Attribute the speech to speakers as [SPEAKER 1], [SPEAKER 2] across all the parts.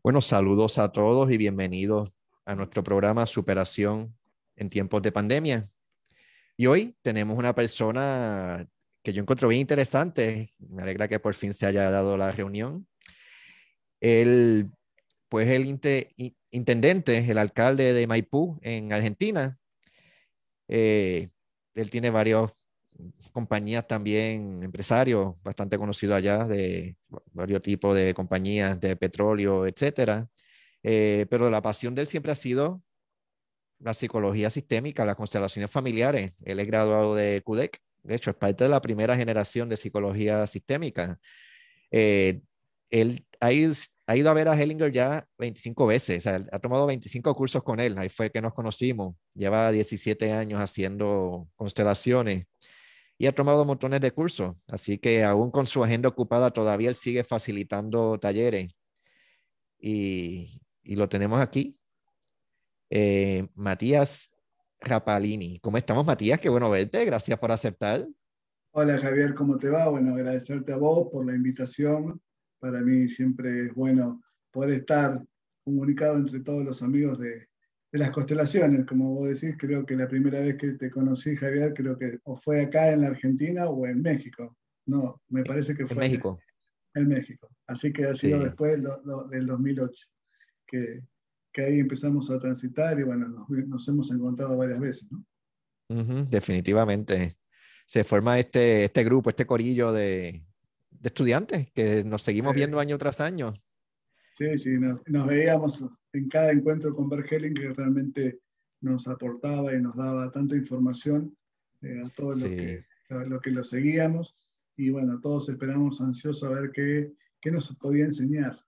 [SPEAKER 1] Bueno, saludos a todos y bienvenidos a nuestro programa Superación en tiempos de pandemia. Y hoy tenemos una persona que yo encuentro bien interesante. Me alegra que por fin se haya dado la reunión. Él, pues el intendente, el alcalde de Maipú en Argentina. Eh, él tiene varios compañías también, empresarios bastante conocidos allá de varios tipos de compañías de petróleo, etcétera. Eh, pero la pasión de él siempre ha sido la psicología sistémica, las constelaciones familiares. Él es graduado de CUDEC, de hecho, es parte de la primera generación de psicología sistémica. Eh, él ha ido, ha ido, a ver a Hellinger ya 25 veces, o sea, ha tomado 25 cursos con él, ahí fue que nos conocimos, lleva 17 años haciendo constelaciones y ha tomado montones de cursos. Así que aún con su agenda ocupada, todavía él sigue facilitando talleres. Y, y lo tenemos aquí. Eh, Matías Rapalini. ¿Cómo estamos, Matías? Qué bueno verte. Gracias por aceptar.
[SPEAKER 2] Hola, Javier. ¿Cómo te va? Bueno, agradecerte a vos por la invitación. Para mí siempre es bueno poder estar comunicado entre todos los amigos de, de las constelaciones, como vos decís, creo que la primera vez que te conocí, Javier, creo que o fue acá en la Argentina o en México. No, me parece que fue
[SPEAKER 1] en México.
[SPEAKER 2] En, México. Así que ha sido después del 2008 que, que, ahí empezamos a transitar y bueno, nos, hemos encontrado varias veces, ¿no?
[SPEAKER 1] definitivamente. Se forma este, este grupo, este corillo de, de estudiantes que nos seguimos viendo año tras año.
[SPEAKER 2] Sí, sí, nos, nos veíamos en cada encuentro con Bergeling que realmente nos aportaba y nos daba tanta información eh, a todos los, que, lo que lo seguíamos. Y bueno, todos esperamos ansiosos a ver qué, qué nos podía enseñar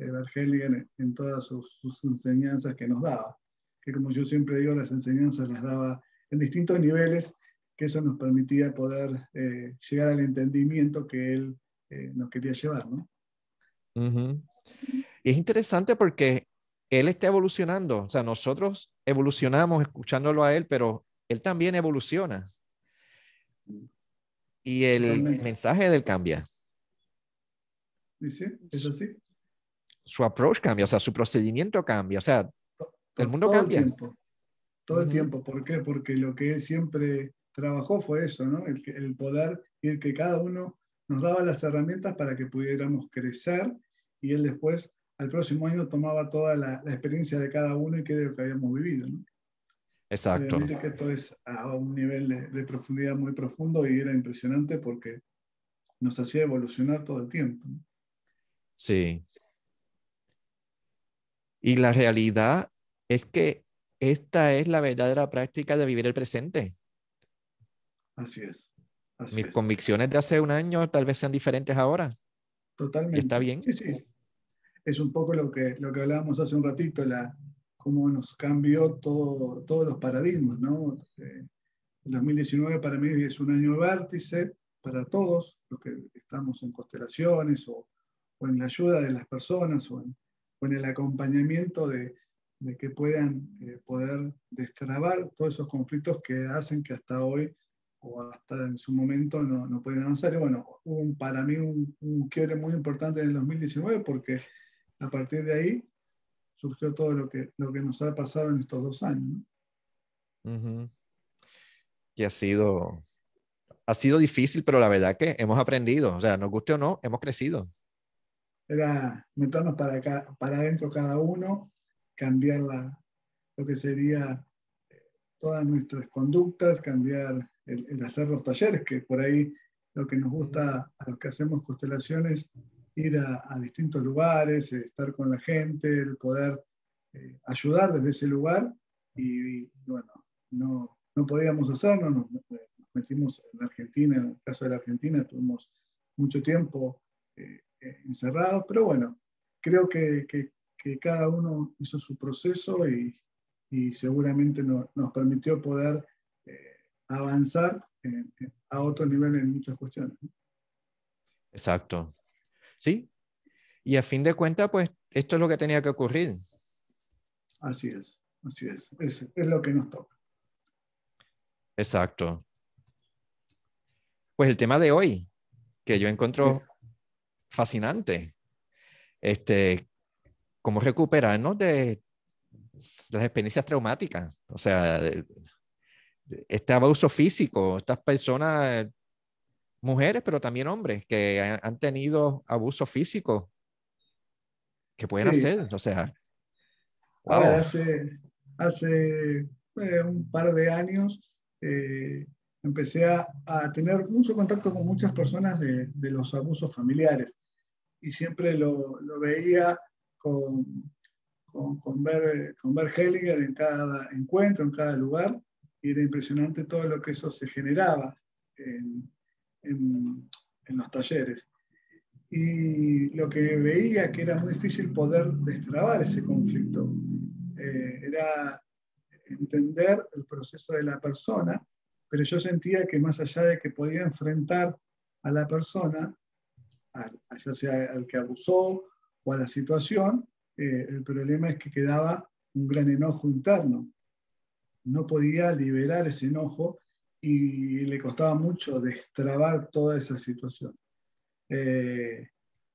[SPEAKER 2] eh, en, todas sus, enseñanzas que nos daba. Que como yo siempre digo, las enseñanzas las daba en distintos niveles, que eso nos permitía poder eh, llegar al entendimiento que él eh, nos quería llevar. ¿no?
[SPEAKER 1] Y es interesante porque él está evolucionando, o sea, nosotros evolucionamos escuchándolo a él, pero él también evoluciona. Y el mensaje del cambia.
[SPEAKER 2] Sí, es así.
[SPEAKER 1] Su approach cambia, o sea, su procedimiento cambia, o sea, el mundo
[SPEAKER 2] todo
[SPEAKER 1] cambia.
[SPEAKER 2] El tiempo. Todo el tiempo. ¿Por qué? Porque lo que él siempre trabajó fue eso, ¿no? El, el poder y el que cada uno nos daba las herramientas para que pudiéramos crecer y él después al próximo año tomaba toda la, experiencia de cada uno y qué es lo que habíamos vivido. ¿no?
[SPEAKER 1] Exacto.
[SPEAKER 2] Obviamente que esto es a un nivel de, profundidad muy profundo y era impresionante porque nos hacía evolucionar todo el tiempo.
[SPEAKER 1] Sí. Y la realidad es que esta es la verdadera práctica de vivir el presente.
[SPEAKER 2] Así es.
[SPEAKER 1] Mis convicciones de hace un año tal vez sean diferentes ahora.
[SPEAKER 2] Totalmente.
[SPEAKER 1] está bien.
[SPEAKER 2] Sí, sí es un poco lo que, lo que hablábamos hace un ratito, la, cómo nos cambió todo, todos los paradigmas. ¿no? Eh, el 2019 para mí es un año vértice para todos los que estamos en constelaciones o, o en la ayuda de las personas o en, o en el acompañamiento de, de que puedan eh, poder destrabar todos esos conflictos que hacen que hasta hoy o hasta en su momento no, no pueden avanzar. Y bueno, hubo para mí un, un quiebre muy importante en el 2019 porque a partir de ahí surgió todo lo que, lo que nos ha pasado en estos dos años.
[SPEAKER 1] Y ha sido, ha sido difícil, pero la verdad que hemos aprendido, o sea, nos guste o no, hemos crecido.
[SPEAKER 2] Era meternos para, acá, para adentro cada uno, cambiar lo que sería eh, todas nuestras conductas, cambiar el, el, hacer los talleres, que por ahí lo que nos gusta a los que hacemos constelaciones ir a, distintos lugares, eh, estar con la gente, el poder eh, ayudar desde ese lugar. Y, bueno, no, no, podíamos hacerlo, nos, metimos en Argentina, en el caso de la Argentina, tuvimos mucho tiempo eh, encerrados, pero bueno, creo que, que, cada uno hizo su proceso y, y seguramente nos permitió poder avanzar a otro nivel en muchas cuestiones.
[SPEAKER 1] Exacto. ¿Sí? Y a fin de cuentas, pues esto es lo que tenía que ocurrir.
[SPEAKER 2] Así es, así es, es, es lo que nos toca.
[SPEAKER 1] Exacto. Pues el tema de hoy, que yo encuentro fascinante, este, cómo recuperarnos de, las experiencias traumáticas. O sea, este abuso físico, estas personas, mujeres, pero también hombres, que han, tenido abuso físico, que pueden hacer, o sea.
[SPEAKER 2] hace, hace eh, un par de años eh, empecé a, tener mucho contacto con muchas personas de, los abusos familiares y siempre lo, veía con, con, ver, con ver Hellinger en cada encuentro, en cada lugar, y era impresionante todo lo que eso se generaba en, los talleres. Y lo que veía que era muy difícil poder destrabar ese conflicto eh, era entender el proceso de la persona pero yo sentía que más allá de que podía enfrentar a la persona, ya sea al que abusó o a la situación, eh, el problema es que quedaba un gran enojo interno. No podía liberar ese enojo y le costaba mucho destrabar toda esa situación. Eh,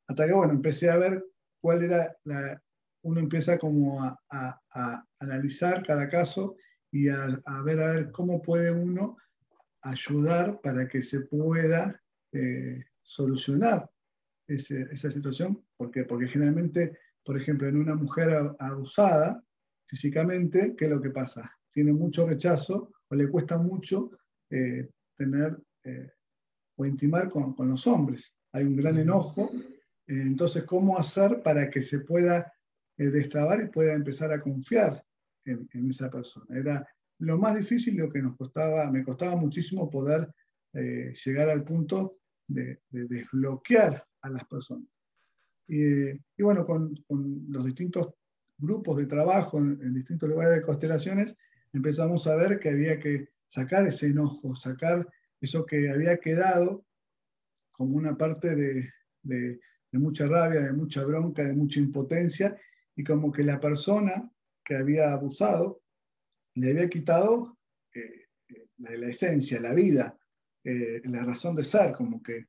[SPEAKER 2] hasta que, bueno, empecé a ver cuál era la... Uno empieza como a, a, analizar cada caso y a, a, ver a ver cómo puede uno ayudar para que se pueda eh, solucionar esa situación. ¿Por Porque generalmente, por ejemplo, en una mujer abusada físicamente, ¿qué es lo que pasa? Tiene mucho rechazo o le cuesta mucho eh, tener eh, o intimar con, los hombres. Hay un gran enojo. entonces, ¿cómo hacer para que se pueda destrabar y pueda empezar a confiar en, en esa persona? Era lo más difícil, lo que nos costaba, me costaba muchísimo poder eh, llegar al punto de, desbloquear a las personas. Y, bueno, con, los distintos grupos de trabajo en, distintos lugares de constelaciones, empezamos a ver que había que sacar ese enojo, sacar eso que había quedado como una parte de, de mucha rabia, de mucha bronca, de mucha impotencia, y como que la persona que había abusado le había quitado eh, la, esencia, la vida, eh, la razón de ser, como que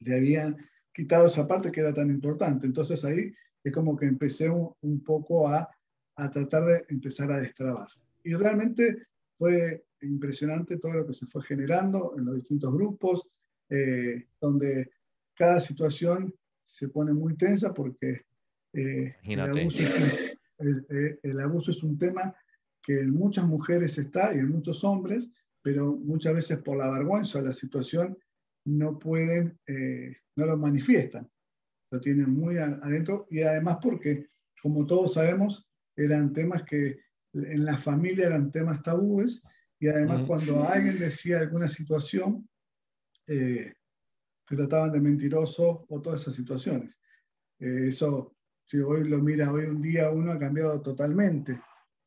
[SPEAKER 2] le habían quitado esa parte que era tan importante. Entonces ahí es como que empecé un, poco a, tratar de empezar a destrabar. Y realmente fue impresionante todo lo que se fue generando en los distintos grupos, eh, donde cada situación se pone muy tensa porque el abuso es un tema que en muchas mujeres está y en muchos hombres, pero muchas veces por la vergüenza de la situación no pueden, eh, no lo manifiestan, lo tienen muy adentro y además porque, como todos sabemos, eran temas que en la familia eran temas tabúes y además cuando alguien decía alguna situación, eh, se trataban de mentiroso o todas esas situaciones. Eh, eso, si hoy lo mira hoy un día, uno ha cambiado totalmente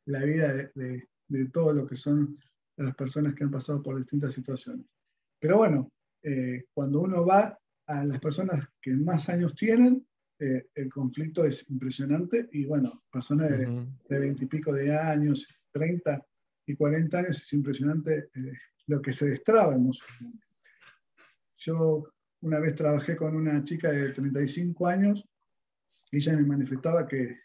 [SPEAKER 2] la vida de, de, todo lo que son las personas que han pasado por distintas situaciones. Pero bueno, eh, cuando uno va a las personas que más años tienen, eh, el conflicto es impresionante y bueno, personas de veintipico de años, 30 y 40 años, es impresionante eh, lo que se destraba emocionalmente. Yo una vez trabajé con una chica de 35 años y ella me manifestaba que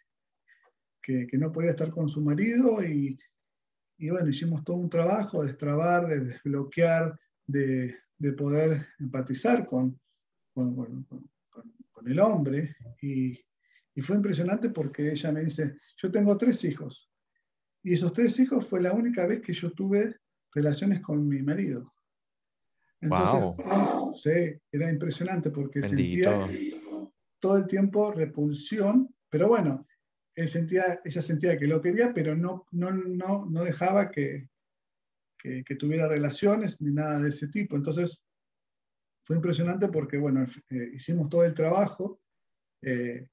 [SPEAKER 2] que, no podía estar con su marido y, y, bueno, hicimos todo un trabajo de destrabar, de desbloquear, de, de poder empatizar con, con, con, el hombre y, y, fue impresionante porque ella me dice, yo tengo tres hijos y esos tres hijos fue la única vez que yo tuve relaciones con mi marido. Entonces, wow. sí, era impresionante porque sentía todo el tiempo repulsión, pero bueno, sentía, ella sentía que lo quería, pero no, no, no, no dejaba que, que, tuviera relaciones ni nada de ese tipo. Entonces, fue impresionante porque, bueno, eh, hicimos todo el trabajo, eh,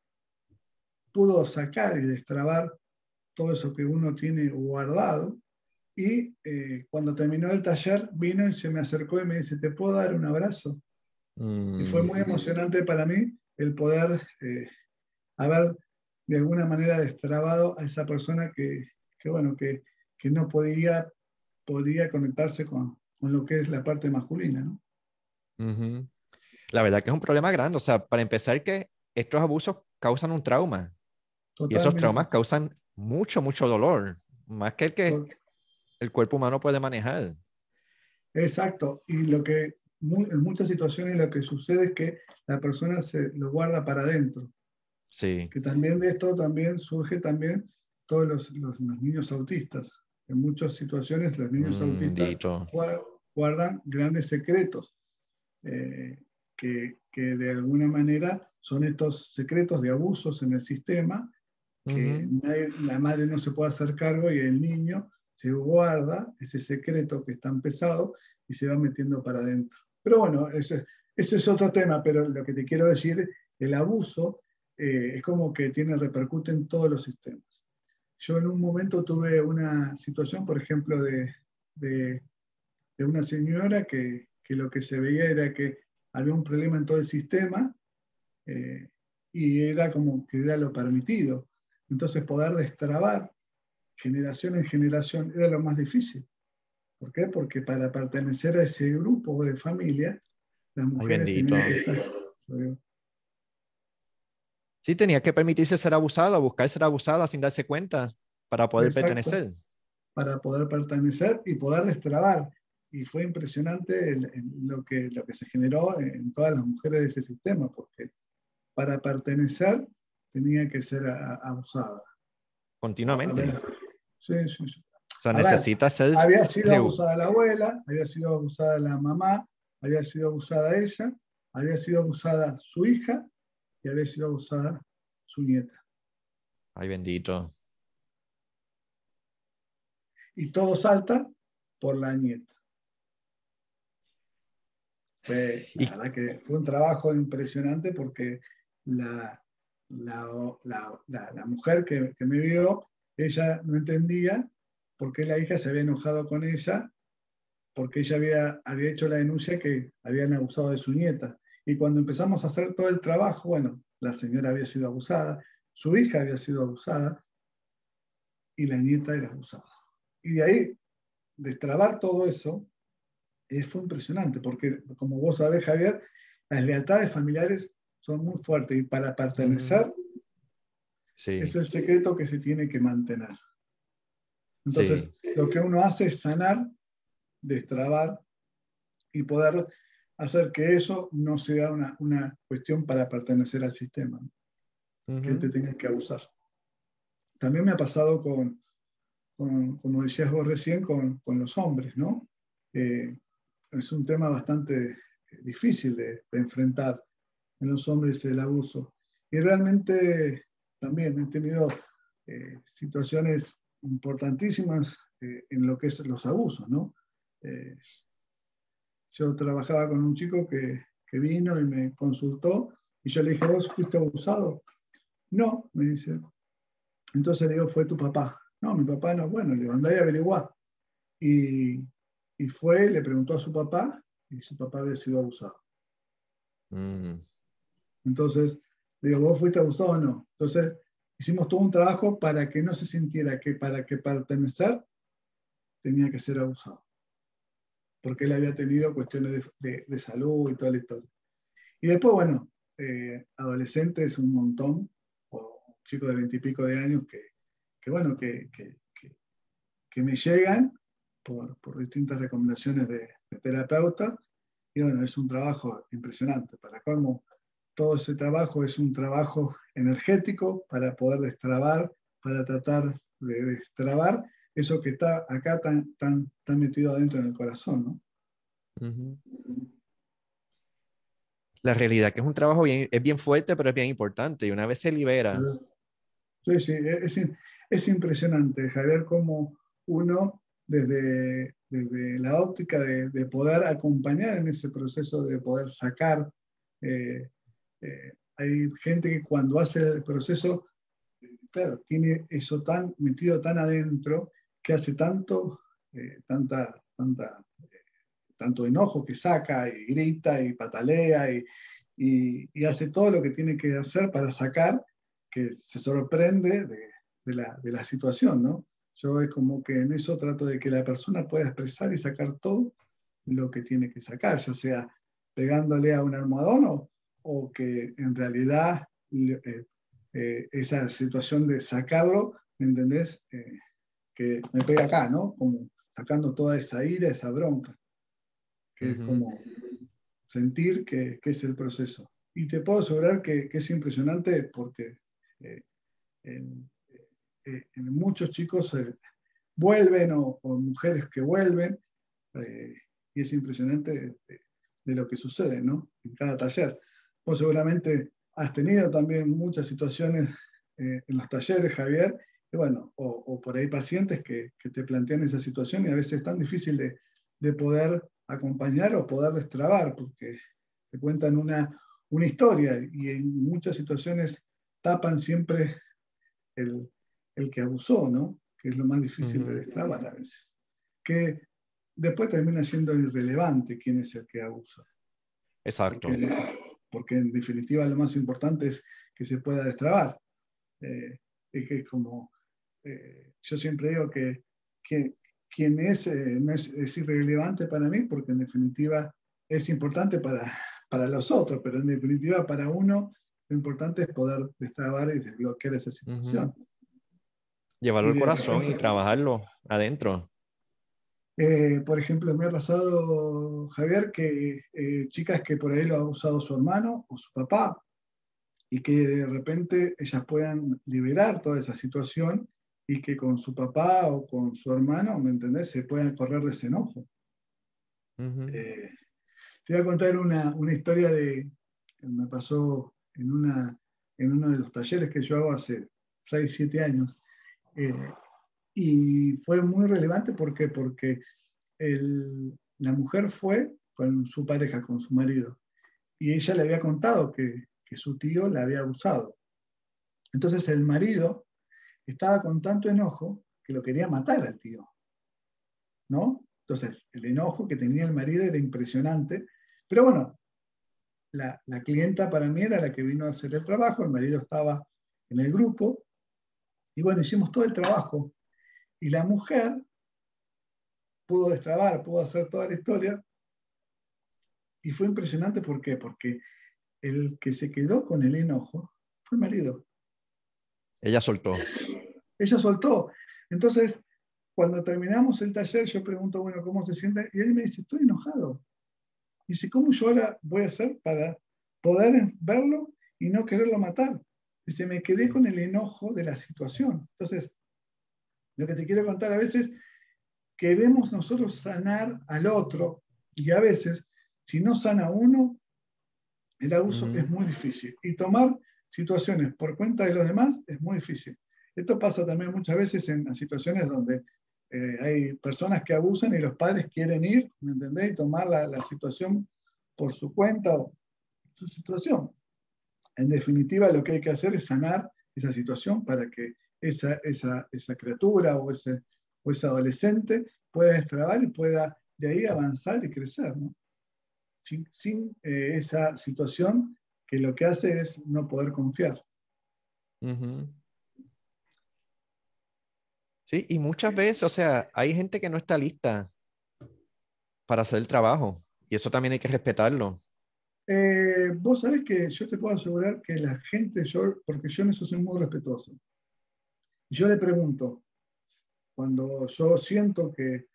[SPEAKER 2] pudo sacar y destrabar todo eso que uno tiene guardado. Y eh, cuando terminó el taller, vino y se me acercó y me dice, ¿te puedo dar un abrazo? Y fue muy mm. emocionante para mí el poder haber de alguna manera destrabado a esa persona que, bueno, que, no podía, podía conectarse con, lo que es la parte masculina, ¿no?
[SPEAKER 1] La verdad que es un problema grande. O sea, para empezar, que estos abusos causan un trauma. Y esos traumas causan mucho, mucho dolor, más que el que el cuerpo humano puede manejar.
[SPEAKER 2] Exacto. Y lo que en muchas situaciones lo que sucede es que la persona se lo guarda para adentro.
[SPEAKER 1] Sí.
[SPEAKER 2] Que también de esto también surge también todos los, los, niños autistas. En muchas situaciones los niños mm, autistas guardan grandes secretos eh, que, que, de alguna manera son estos secretos de abusos en el sistema que la madre no se puede hacer cargo y el niño se guarda ese secreto que es tan pesado y se va metiendo para adentro. Pero bueno, ese, es otro tema, pero lo que te quiero decir, el abuso eh, es como que tiene, repercute en todos los sistemas. Yo en un momento tuve una situación, por ejemplo, de, de, una señora que, que, lo que se veía era que había un problema en todo el sistema eh, y era como que era lo permitido. Entonces poder destrabar generación en generación era lo más difícil. ¿Por qué? Porque para pertenecer a ese grupo de familia, las mujeres tenían
[SPEAKER 1] Sí, tenía que permitirse ser abusada, buscar ser abusada sin darse cuenta para poder pertenecer.
[SPEAKER 2] Para poder pertenecer y poder destrabar. Y fue impresionante lo, que, lo que se generó en todas las mujeres de ese sistema, porque para pertenecer tenía que ser abusada.
[SPEAKER 1] Continuamente.
[SPEAKER 2] Sí, sí, sí.
[SPEAKER 1] O sea, necesita ser...
[SPEAKER 2] Había sido abusada la abuela, había sido abusada la mamá, había sido abusada ella, había sido abusada su hija y había sido abusada su nieta.
[SPEAKER 1] Ay, bendito.
[SPEAKER 2] Y todo salta por la nieta. Fue, la verdad que fue un trabajo impresionante porque la, la, mujer que, que, me vio, ella no entendía por qué la hija se había enojado con ella, porque ella había, había hecho la denuncia que habían abusado de su nieta. Y cuando empezamos a hacer todo el trabajo, bueno, la señora había sido abusada, su hija había sido abusada y la nieta era abusada. Y de ahí, destrabar todo eso, eh, fue impresionante, porque como vos sabés, Javier, las lealtades familiares son muy fuertes y para pertenecer es el secreto que se tiene que mantener. Entonces, lo que uno hace es sanar, destrabar y poder hacer que eso no sea una, una cuestión para pertenecer al sistema, que te tengas que abusar. También me ha pasado con, con como decías vos recién, con, con los hombres, ¿no? Eh, es un tema bastante difícil de, de, enfrentar en los hombres el abuso. Y realmente también he tenido eh, situaciones importantísimas eh, en lo que es los abusos, ¿no? Eh, yo trabajaba con un chico que, que, vino y me consultó y yo le dije, ¿vos fuiste abusado? No, me dice. Entonces le digo, fue tu papá. No, mi papá no. Bueno, le digo, andá y averiguar. Y, y fue, le preguntó a su papá y su papá había sido abusado. Mm. Entonces, digo, ¿vos fuiste abusado o no? Entonces, hicimos todo un trabajo para que no se sintiera que para que pertenecer tenía que ser abusado. Porque él había tenido cuestiones de, salud y toda la historia. Y después, bueno, eh, adolescentes un montón, o chicos de veintipico de años que, que bueno, que, que, me llegan por, por distintas recomendaciones de, de, terapeuta. Y bueno, es un trabajo impresionante. Para cómo todo ese trabajo es un trabajo energético para poder destrabar, para tratar de destrabar eso que está acá tan, tan, tan metido adentro en el corazón, ¿no?
[SPEAKER 1] La realidad que es un trabajo bien, es bien fuerte, pero es bien importante y una vez se libera.
[SPEAKER 2] Sí, sí, es, es impresionante, Javier, cómo uno desde, desde la óptica de, de, poder acompañar en ese proceso de poder sacar eh, eh, hay gente que cuando hace el proceso, claro, tiene eso tan metido tan adentro que hace tanto, eh, tanta, tanta, eh, tanto enojo que saca y grita y patalea y, y, hace todo lo que tiene que hacer para sacar que se sorprende de, de, la, de la situación, ¿no? Yo es como que en eso trato de que la persona pueda expresar y sacar todo lo que tiene que sacar, ya sea pegándole a un almohadón o, o que en realidad eh, eh, esa situación de sacarlo, ¿me entendés? Eh, que me pega acá, ¿no? Como sacando toda esa ira, esa bronca, que es como sentir que, es el proceso. Y te puedo asegurar que, es impresionante porque en, muchos chicos vuelven o, mujeres que vuelven, y es impresionante de, lo que sucede ¿no? en cada taller. Vos seguramente has tenido también muchas situaciones eh, en los talleres, Javier, y bueno, o, por ahí pacientes que, te plantean esa situación y a veces es tan difícil de, poder acompañar o poder destrabar, porque te cuentan una, una historia y en muchas situaciones tapan siempre el, que abusó, ¿no? Que es lo más difícil de destrabar a veces. Que después termina siendo irrelevante quién es el que abusa.
[SPEAKER 1] Exacto.
[SPEAKER 2] Porque, en definitiva lo más importante es que se pueda destrabar. Eh, es que como eh, yo siempre digo que, que quien es, eh, no es, es, irrelevante para mí porque en definitiva es importante para, para los otros, pero en definitiva para uno lo importante es poder destrabar y desbloquear esa situación.
[SPEAKER 1] Llevarlo al corazón y trabajarlo adentro.
[SPEAKER 2] Eh, por ejemplo, me ha pasado, Javier, que eh, chicas que por ahí lo ha usado su hermano o su papá y que de repente ellas puedan liberar toda esa situación y que con su papá o con su hermano, ¿me entendés?, se puedan correr de ese enojo. Eh, te voy a contar una, una, historia de, que me pasó en, una, en uno de los talleres que yo hago hace 6, 7 años. Y fue muy relevante ¿por porque la mujer fue con su pareja, con su marido, y ella le había contado que, su tío la había abusado. Entonces el marido estaba con tanto enojo que lo quería matar al tío. ¿No? Entonces, el enojo que tenía el marido era impresionante. Pero bueno, la, la, clienta para mí era la que vino a hacer el trabajo, el marido estaba en el grupo, y bueno, hicimos todo el trabajo. Y la mujer pudo destrabar, pudo hacer toda la historia. Y fue impresionante, ¿por qué? Porque el que se quedó con el enojo fue el marido.
[SPEAKER 1] Ella soltó.
[SPEAKER 2] Ella soltó. Entonces, cuando terminamos el taller, yo pregunto, bueno, ¿cómo se siente? Y él me dice, estoy enojado. Y dice, ¿cómo yo ahora voy a hacer para poder verlo y no quererlo matar? Dice, me quedé con el enojo de la situación. Entonces, lo que te quiero contar, a veces queremos nosotros sanar al otro y a veces, si no sana uno, el abuso es muy difícil. Y tomar situaciones por cuenta de los demás es muy difícil. Esto pasa también muchas veces en situaciones donde eh, hay personas que abusan y los padres quieren ir, ¿me entendés? Y tomar la, la situación por su cuenta o su situación. En definitiva, lo que hay que hacer es sanar esa situación para que esa, esa, esa criatura o ese, o ese adolescente pueda destrabar y pueda de ahí avanzar y crecer, ¿no? sin, sin eh, esa situación que lo que hace es no poder confiar.
[SPEAKER 1] Sí, y muchas veces, o sea, hay gente que no está lista para hacer el trabajo y eso también hay que respetarlo.
[SPEAKER 2] Eh, vos sabés que yo te puedo asegurar que la gente, yo, porque yo en eso soy muy respetuoso, yo le pregunto, cuando yo siento que,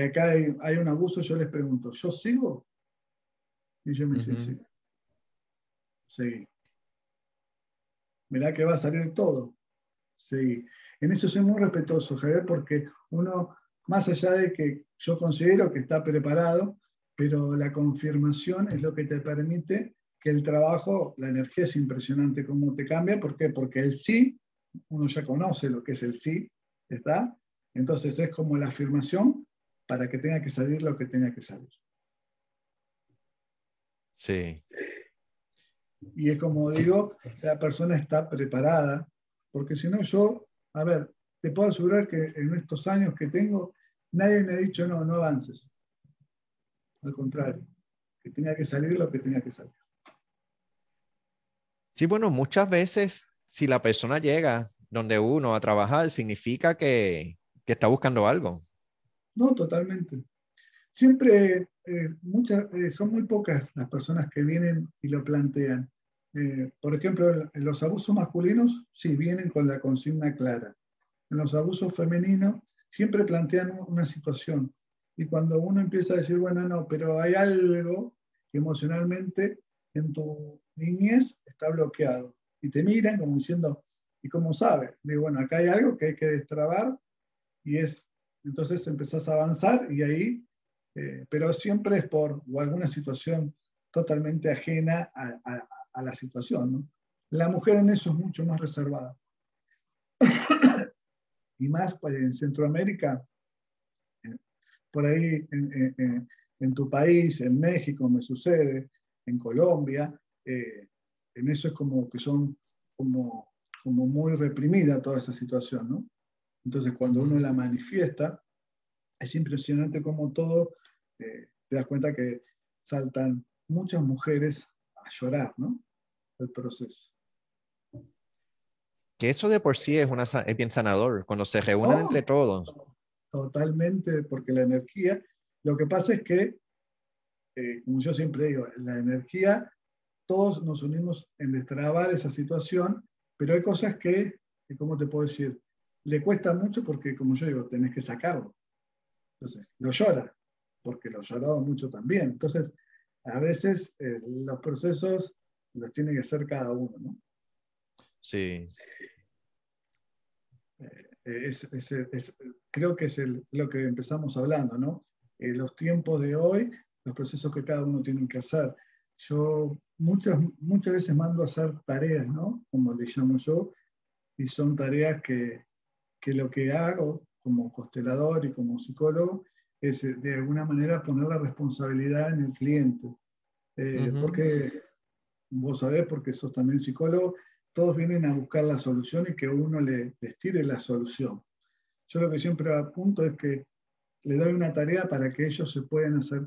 [SPEAKER 2] acá hay, un abuso, yo les pregunto, ¿yo sigo? Y yo me dice, sí. Seguí. Mirá que va a salir todo. Seguí. En eso soy muy respetuoso, Javier, porque uno, más allá de que yo considero que está preparado, pero la confirmación es lo que te permite que el trabajo, la energía es impresionante cómo te cambia. ¿Por qué? Porque el sí uno ya conoce lo que es el sí, ¿está? Entonces es como la afirmación para que tenga que salir lo que tenga que salir.
[SPEAKER 1] Sí.
[SPEAKER 2] Y es como digo, la persona está preparada, porque si no yo, a ver, te puedo asegurar que en estos años que tengo, nadie me ha dicho no, no avances. Al contrario, que tenga que salir lo que tenga que salir.
[SPEAKER 1] Sí, bueno, muchas veces si la persona llega donde uno a trabajar, significa que, está buscando algo.
[SPEAKER 2] No, totalmente. Siempre, eh, muchas, eh, son muy pocas las personas que vienen y lo plantean. eh, por ejemplo, en los abusos masculinos, sí, vienen con la consigna clara. En los abusos femeninos, siempre plantean una situación. Y cuando uno empieza a decir, bueno, no, pero hay algo que emocionalmente en tu niñez está bloqueado. Y te miran como diciendo, ¿y cómo sabe? Digo, bueno, acá hay algo que hay que destrabar y es, entonces empezás a avanzar y ahí, eh, pero siempre es por o alguna situación totalmente ajena a, la situación. ¿no? La mujer en eso es mucho más reservada. y más pues, en Centroamérica, por ahí en, tu país, en México me sucede, en Colombia, eh, en eso es como que son como, como muy reprimida toda esa situación, ¿no? Entonces cuando uno la manifiesta, es impresionante como todo, eh, te das cuenta que saltan muchas mujeres a llorar, ¿no? El proceso.
[SPEAKER 1] Que eso de por sí es, una, es bien sanador, cuando se reúnen entre todos.
[SPEAKER 2] Totalmente, porque la energía, lo que pasa es que, eh, como yo siempre digo, la energía, todos nos unimos en destrabar esa situación, pero hay cosas que, ¿cómo te puedo decir? Le cuesta mucho porque, como yo digo, tenés que sacarlo. Entonces, lo llora, porque lo llorado mucho también. Entonces, a veces eh, los procesos los tiene que hacer cada uno, ¿no?
[SPEAKER 1] Sí.
[SPEAKER 2] Eh, creo que es lo que empezamos hablando, ¿no? Eh, los tiempos de hoy, los procesos que cada uno tiene que hacer. Yo muchas, muchas veces mando a hacer tareas, ¿no? Como le llamo yo, y son tareas que, que lo que hago como constelador y como psicólogo es de alguna manera poner la responsabilidad en el cliente. Eh, porque vos sabés, porque sos también psicólogo, todos vienen a buscar la solución y que uno le, les tire la solución. Yo lo que siempre apunto es que le doy una tarea para que ellos se puedan hacer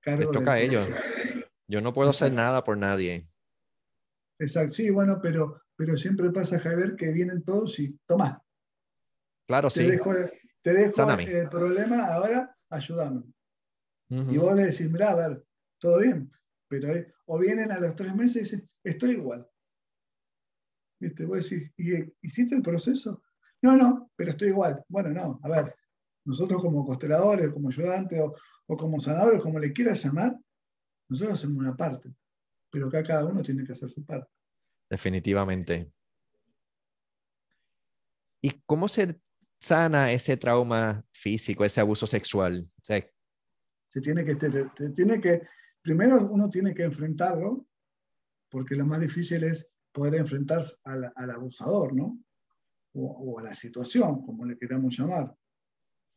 [SPEAKER 2] cargo.
[SPEAKER 1] Les toca a ellos. Yo no puedo hacer nada por nadie.
[SPEAKER 2] Exacto, sí, bueno, pero, pero siempre pasa, Javier, que vienen todos y toma.
[SPEAKER 1] Claro,
[SPEAKER 2] te
[SPEAKER 1] sí.
[SPEAKER 2] Dejo, te dejo el problema, ahora ayúdame. Y vos le decís, mira, a ver, todo bien. Pero, o vienen a los tres meses y dicen, estoy igual. ¿Viste? Vos decís, ¿y hiciste el proceso? No, no, pero estoy igual. Bueno, no, a ver, nosotros como consteladores, como ayudantes o, o como sanadores, como le quieras llamar, nosotros hacemos una parte, pero acá cada uno tiene que hacer su parte.
[SPEAKER 1] Definitivamente. ¿Y cómo se sana ese trauma físico, ese abuso sexual?
[SPEAKER 2] se tiene que, se tiene que, primero uno tiene que enfrentarlo, porque lo más difícil es poder enfrentar al, al abusador, ¿no? O, o, a la situación, como le queramos llamar.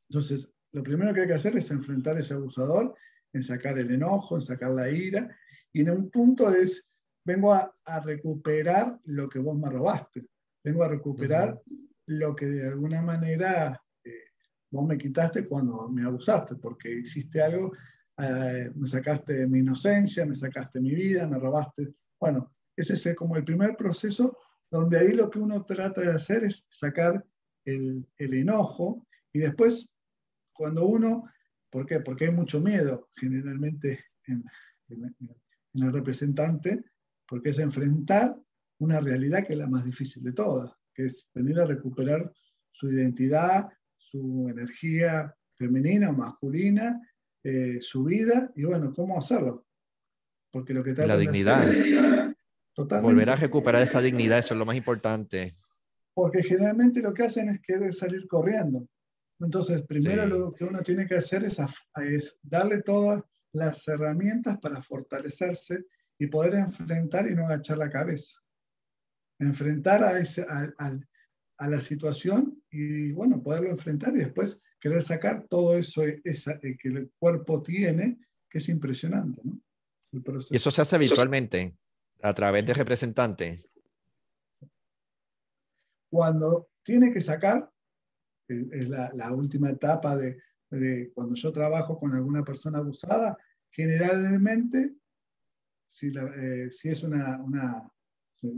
[SPEAKER 2] Entonces, lo primero que hay que hacer es enfrentar a ese abusador, en sacar el enojo, en sacar la ira, y en un punto es, vengo a, a recuperar lo que vos me robaste, vengo a recuperar uh -huh. lo que de alguna manera eh, vos me quitaste cuando me abusaste, porque hiciste algo, eh, me sacaste mi inocencia, me sacaste mi vida, me robaste. Bueno, ese es como el primer proceso donde ahí lo que uno trata de hacer es sacar el, el enojo y después cuando uno, ¿por qué? Porque hay mucho miedo generalmente en, en, en el representante, porque es enfrentar una realidad que es la más difícil de todas, que es venir a recuperar su identidad, su energía femenina o masculina, eh, su vida, y bueno, ¿cómo hacerlo?
[SPEAKER 1] Porque lo que está La dignidad. Es, Volver a recuperar esa dignidad, eso es lo más importante.
[SPEAKER 2] Porque generalmente lo que hacen es querer salir corriendo. Entonces, primero sí. lo que uno tiene que hacer es, es, darle todas las herramientas para fortalecerse y poder enfrentar y no agachar la cabeza. Enfrentar a, ese, a, a, a la situación y, bueno, poderlo enfrentar y después querer sacar todo eso esa, eh, que el cuerpo tiene, que es impresionante. ¿no?
[SPEAKER 1] Y eso se hace habitualmente a través de representantes.
[SPEAKER 2] Cuando tiene que sacar, es la, la última etapa de, de, cuando yo trabajo con alguna persona abusada, generalmente, si, la, eh, si es una, una,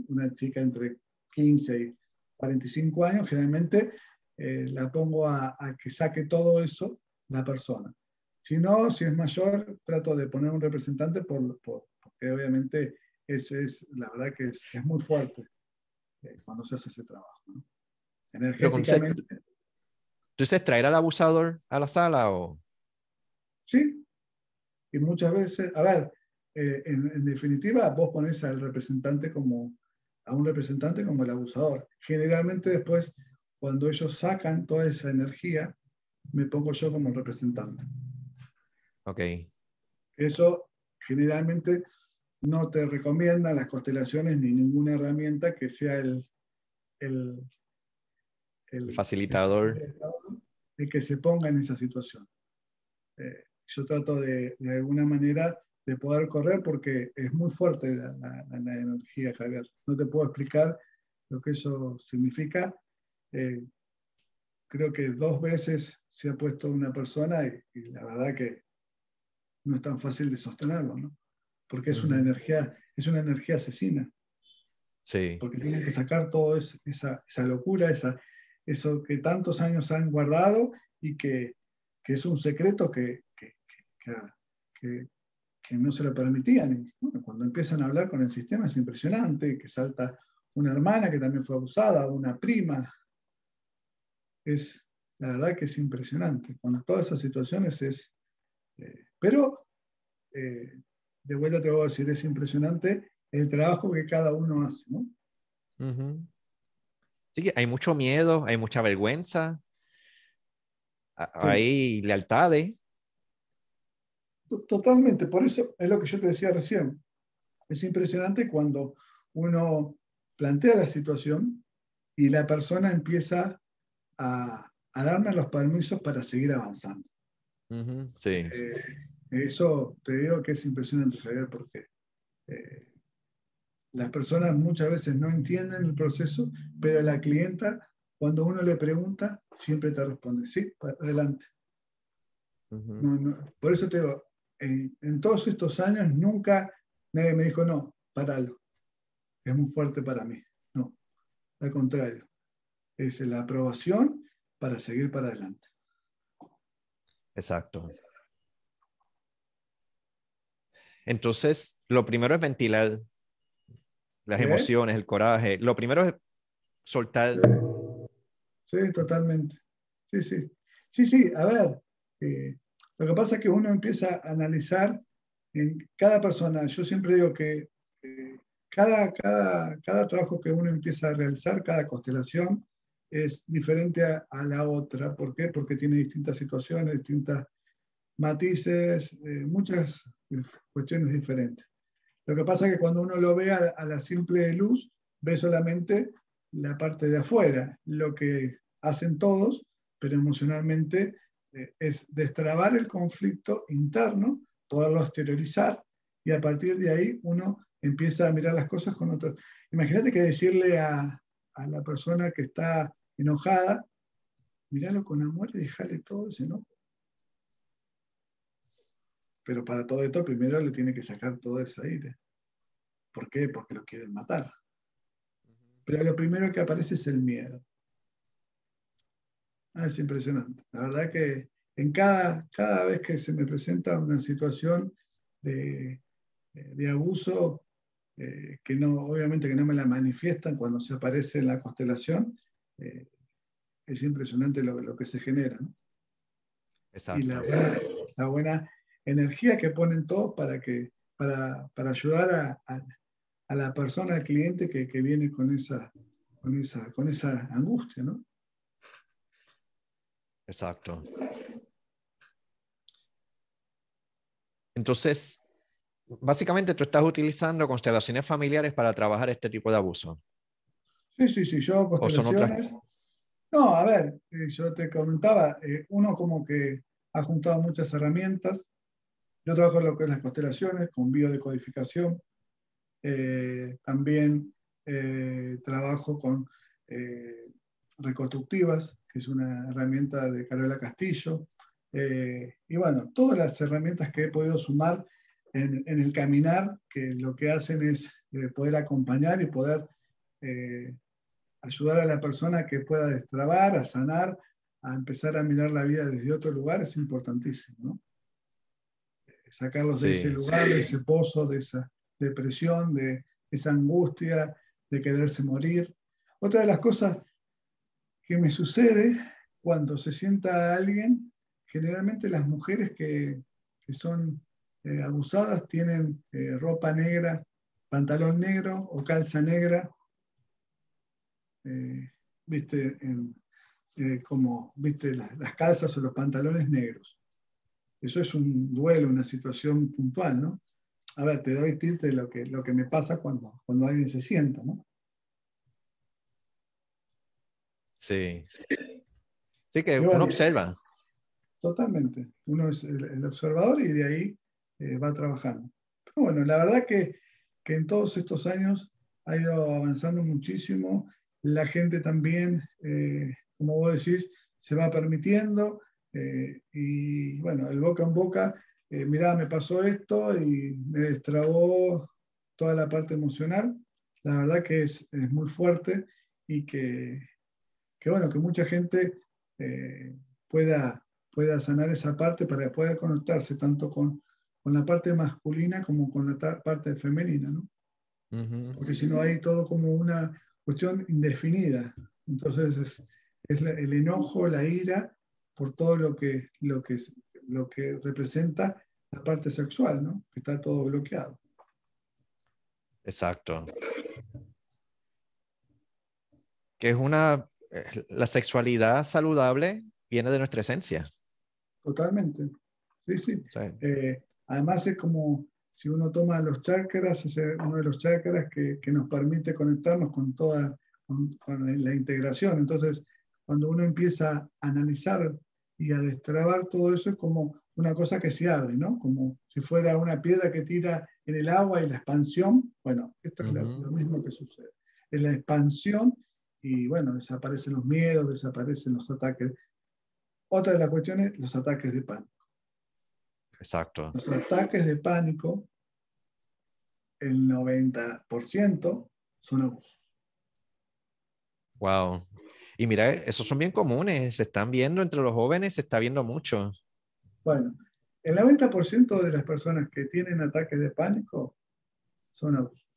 [SPEAKER 2] una, chica entre 15 y 45 años, generalmente eh, la pongo a, a, que saque todo eso la persona. Si no, si es mayor, trato de poner un representante por, por, porque obviamente es, es la verdad que es, es muy fuerte eh, cuando se hace ese trabajo. ¿no? Energéticamente.
[SPEAKER 1] Entonces, traer al abusador a la sala o...
[SPEAKER 2] Sí. Y muchas veces, a ver, eh, en, en, definitiva, vos pones al representante como, a un representante como el abusador. Generalmente después, cuando ellos sacan toda esa energía, me pongo yo como representante.
[SPEAKER 1] Ok.
[SPEAKER 2] Eso generalmente no te recomienda las constelaciones ni ninguna herramienta que sea el, el,
[SPEAKER 1] el facilitador.
[SPEAKER 2] El, que se ponga en esa situación. Eh, yo trato de, de, alguna manera de poder correr porque es muy fuerte la, la, la, energía, Javier. No te puedo explicar lo que eso significa. Eh, creo que dos veces se ha puesto una persona y, y, la verdad que no es tan fácil de sostenerlo, ¿no? Porque es una energía, es una energía asesina.
[SPEAKER 1] Sí.
[SPEAKER 2] Porque tienen que sacar toda esa, esa locura, esa, eso que tantos años han guardado y que, que es un secreto que, que, no se lo permitían. Cuando empiezan a hablar con el sistema es impresionante, que salta una hermana que también fue abusada, una prima. Es, la verdad que es impresionante. Con todas esas situaciones es... Eh, pero, eh, de vuelta te voy a decir, es impresionante el trabajo que cada uno hace, ¿no?
[SPEAKER 1] Sí, hay mucho miedo, hay mucha vergüenza, hay sí. lealtades.
[SPEAKER 2] Totalmente, por eso es lo que yo te decía recién. Es impresionante cuando uno plantea la situación y la persona empieza a, a darme los permisos para seguir avanzando.
[SPEAKER 1] Uh -huh, sí.
[SPEAKER 2] Eh, eso te digo que es impresionante, Javier, porque eh, las personas muchas veces no entienden el proceso, pero la clienta, cuando uno le pregunta, siempre te responde, sí, adelante. Uh -huh. no, no, por eso te digo, en, en, todos estos años nunca nadie me dijo, no, paralo, es muy fuerte para mí. No, al contrario, es la aprobación para seguir para adelante.
[SPEAKER 1] Exacto. Entonces, lo primero es ventilar las ¿Eh? emociones, el coraje. Lo primero es soltar.
[SPEAKER 2] Sí, totalmente. Sí, sí. Sí, sí, a ver, eh, lo que pasa es que uno empieza a analizar en cada persona. Yo siempre digo que eh, cada, cada, cada trabajo que uno empieza a realizar, cada constelación, es diferente a, a la otra. ¿Por qué? Porque tiene distintas situaciones, distintas matices, eh, muchas cuestiones diferentes. Lo que pasa es que cuando uno lo ve a, la simple luz, ve solamente la parte de afuera, lo que hacen todos, pero emocionalmente eh, es destrabar el conflicto interno, poderlo exteriorizar y a partir de ahí uno empieza a mirar las cosas con otro. Imagínate que decirle a, la persona que está enojada, míralo con amor y déjale todo ese enojo. Pero para todo esto primero le tiene que sacar todo ese aire. ¿Por qué? Porque lo quieren matar. Pero lo primero que aparece es el miedo. Ah, es impresionante. La verdad que en cada, cada vez que se me presenta una situación de, de abuso, eh, que no, obviamente que no me la manifiestan cuando se aparece en la constelación, eh, es impresionante lo, lo, que se genera. ¿no?
[SPEAKER 1] Exacto.
[SPEAKER 2] Y la buena, la buena, energía que ponen todos para, que, para, para ayudar a, a, a, la persona, al cliente que, que viene con esa, con, esa, con esa angustia. ¿no?
[SPEAKER 1] Exacto. Entonces, básicamente tú estás utilizando constelaciones familiares para trabajar este tipo de abuso.
[SPEAKER 2] Sí, sí, sí, yo constelaciones... No, a ver, eh, yo te comentaba, eh, uno como que ha juntado muchas herramientas. Yo trabajo en lo que es las constelaciones, con biodecodificación. Eh, también eh, trabajo con eh, reconstructivas, que es una herramienta de Carola Castillo. y bueno, todas las herramientas que he podido sumar en, el caminar, que lo que hacen es poder acompañar y poder ayudar a la persona que pueda destrabar, a sanar, a empezar a mirar la vida desde otro lugar es importantísimo, ¿no? Sacarlos sí. de ese lugar, de ese pozo, de esa, depresión, de esa angustia, de quererse morir. Otra de las cosas que me sucede cuando se sienta alguien, generalmente las mujeres que, son eh, abusadas tienen eh, ropa negra, pantalón negro o calza negra, eh, viste, como viste las, calzas o los pantalones negros. Eso es un duelo, una situación puntual, ¿no? A ver, te doy tips de lo que, lo que me pasa cuando, cuando alguien se sienta, ¿no?
[SPEAKER 1] Sí. Sí, que uno observa.
[SPEAKER 2] Totalmente. Uno es el, observador y de ahí eh, va trabajando. Pero bueno, la verdad que, que, en todos estos años ha ido avanzando muchísimo. La gente también, eh, como vos decís, se va permitiendo. Eh, y bueno, el boca en boca, mirá, me pasó esto y me destrabó toda la parte emocional. La verdad que es, es muy fuerte y que, que, bueno, que mucha gente eh, pueda, pueda sanar esa parte para poder conectarse tanto con, con la parte masculina como con la parte femenina, ¿no? Porque si no hay todo como una cuestión indefinida. Entonces es, es el enojo, la ira por todo lo que, lo, que, lo que representa la parte sexual, ¿no? Que está todo bloqueado.
[SPEAKER 1] Exacto. Que es una la sexualidad saludable viene de nuestra esencia.
[SPEAKER 2] Totalmente. Sí, sí. Eh, además es como si uno toma los chakras, es uno de los chakras que, nos permite conectarnos con toda con, la integración. Entonces, cuando uno empieza a analizar y a destrabar todo eso, es como una cosa que se abre, ¿no? Como si fuera una piedra que tira en el agua y la expansión. Bueno, esto es lo, lo mismo que sucede. Es la expansión y bueno, desaparecen los miedos, desaparecen los ataques. Otra de las cuestiones, los ataques de pánico.
[SPEAKER 1] Exacto.
[SPEAKER 2] Los ataques de pánico, el 90% son abusos.
[SPEAKER 1] Wow. Y mira, esos son bien comunes, se están viendo entre los jóvenes, se está viendo mucho.
[SPEAKER 2] Bueno, el 90% de las personas que tienen ataques de pánico son abusos.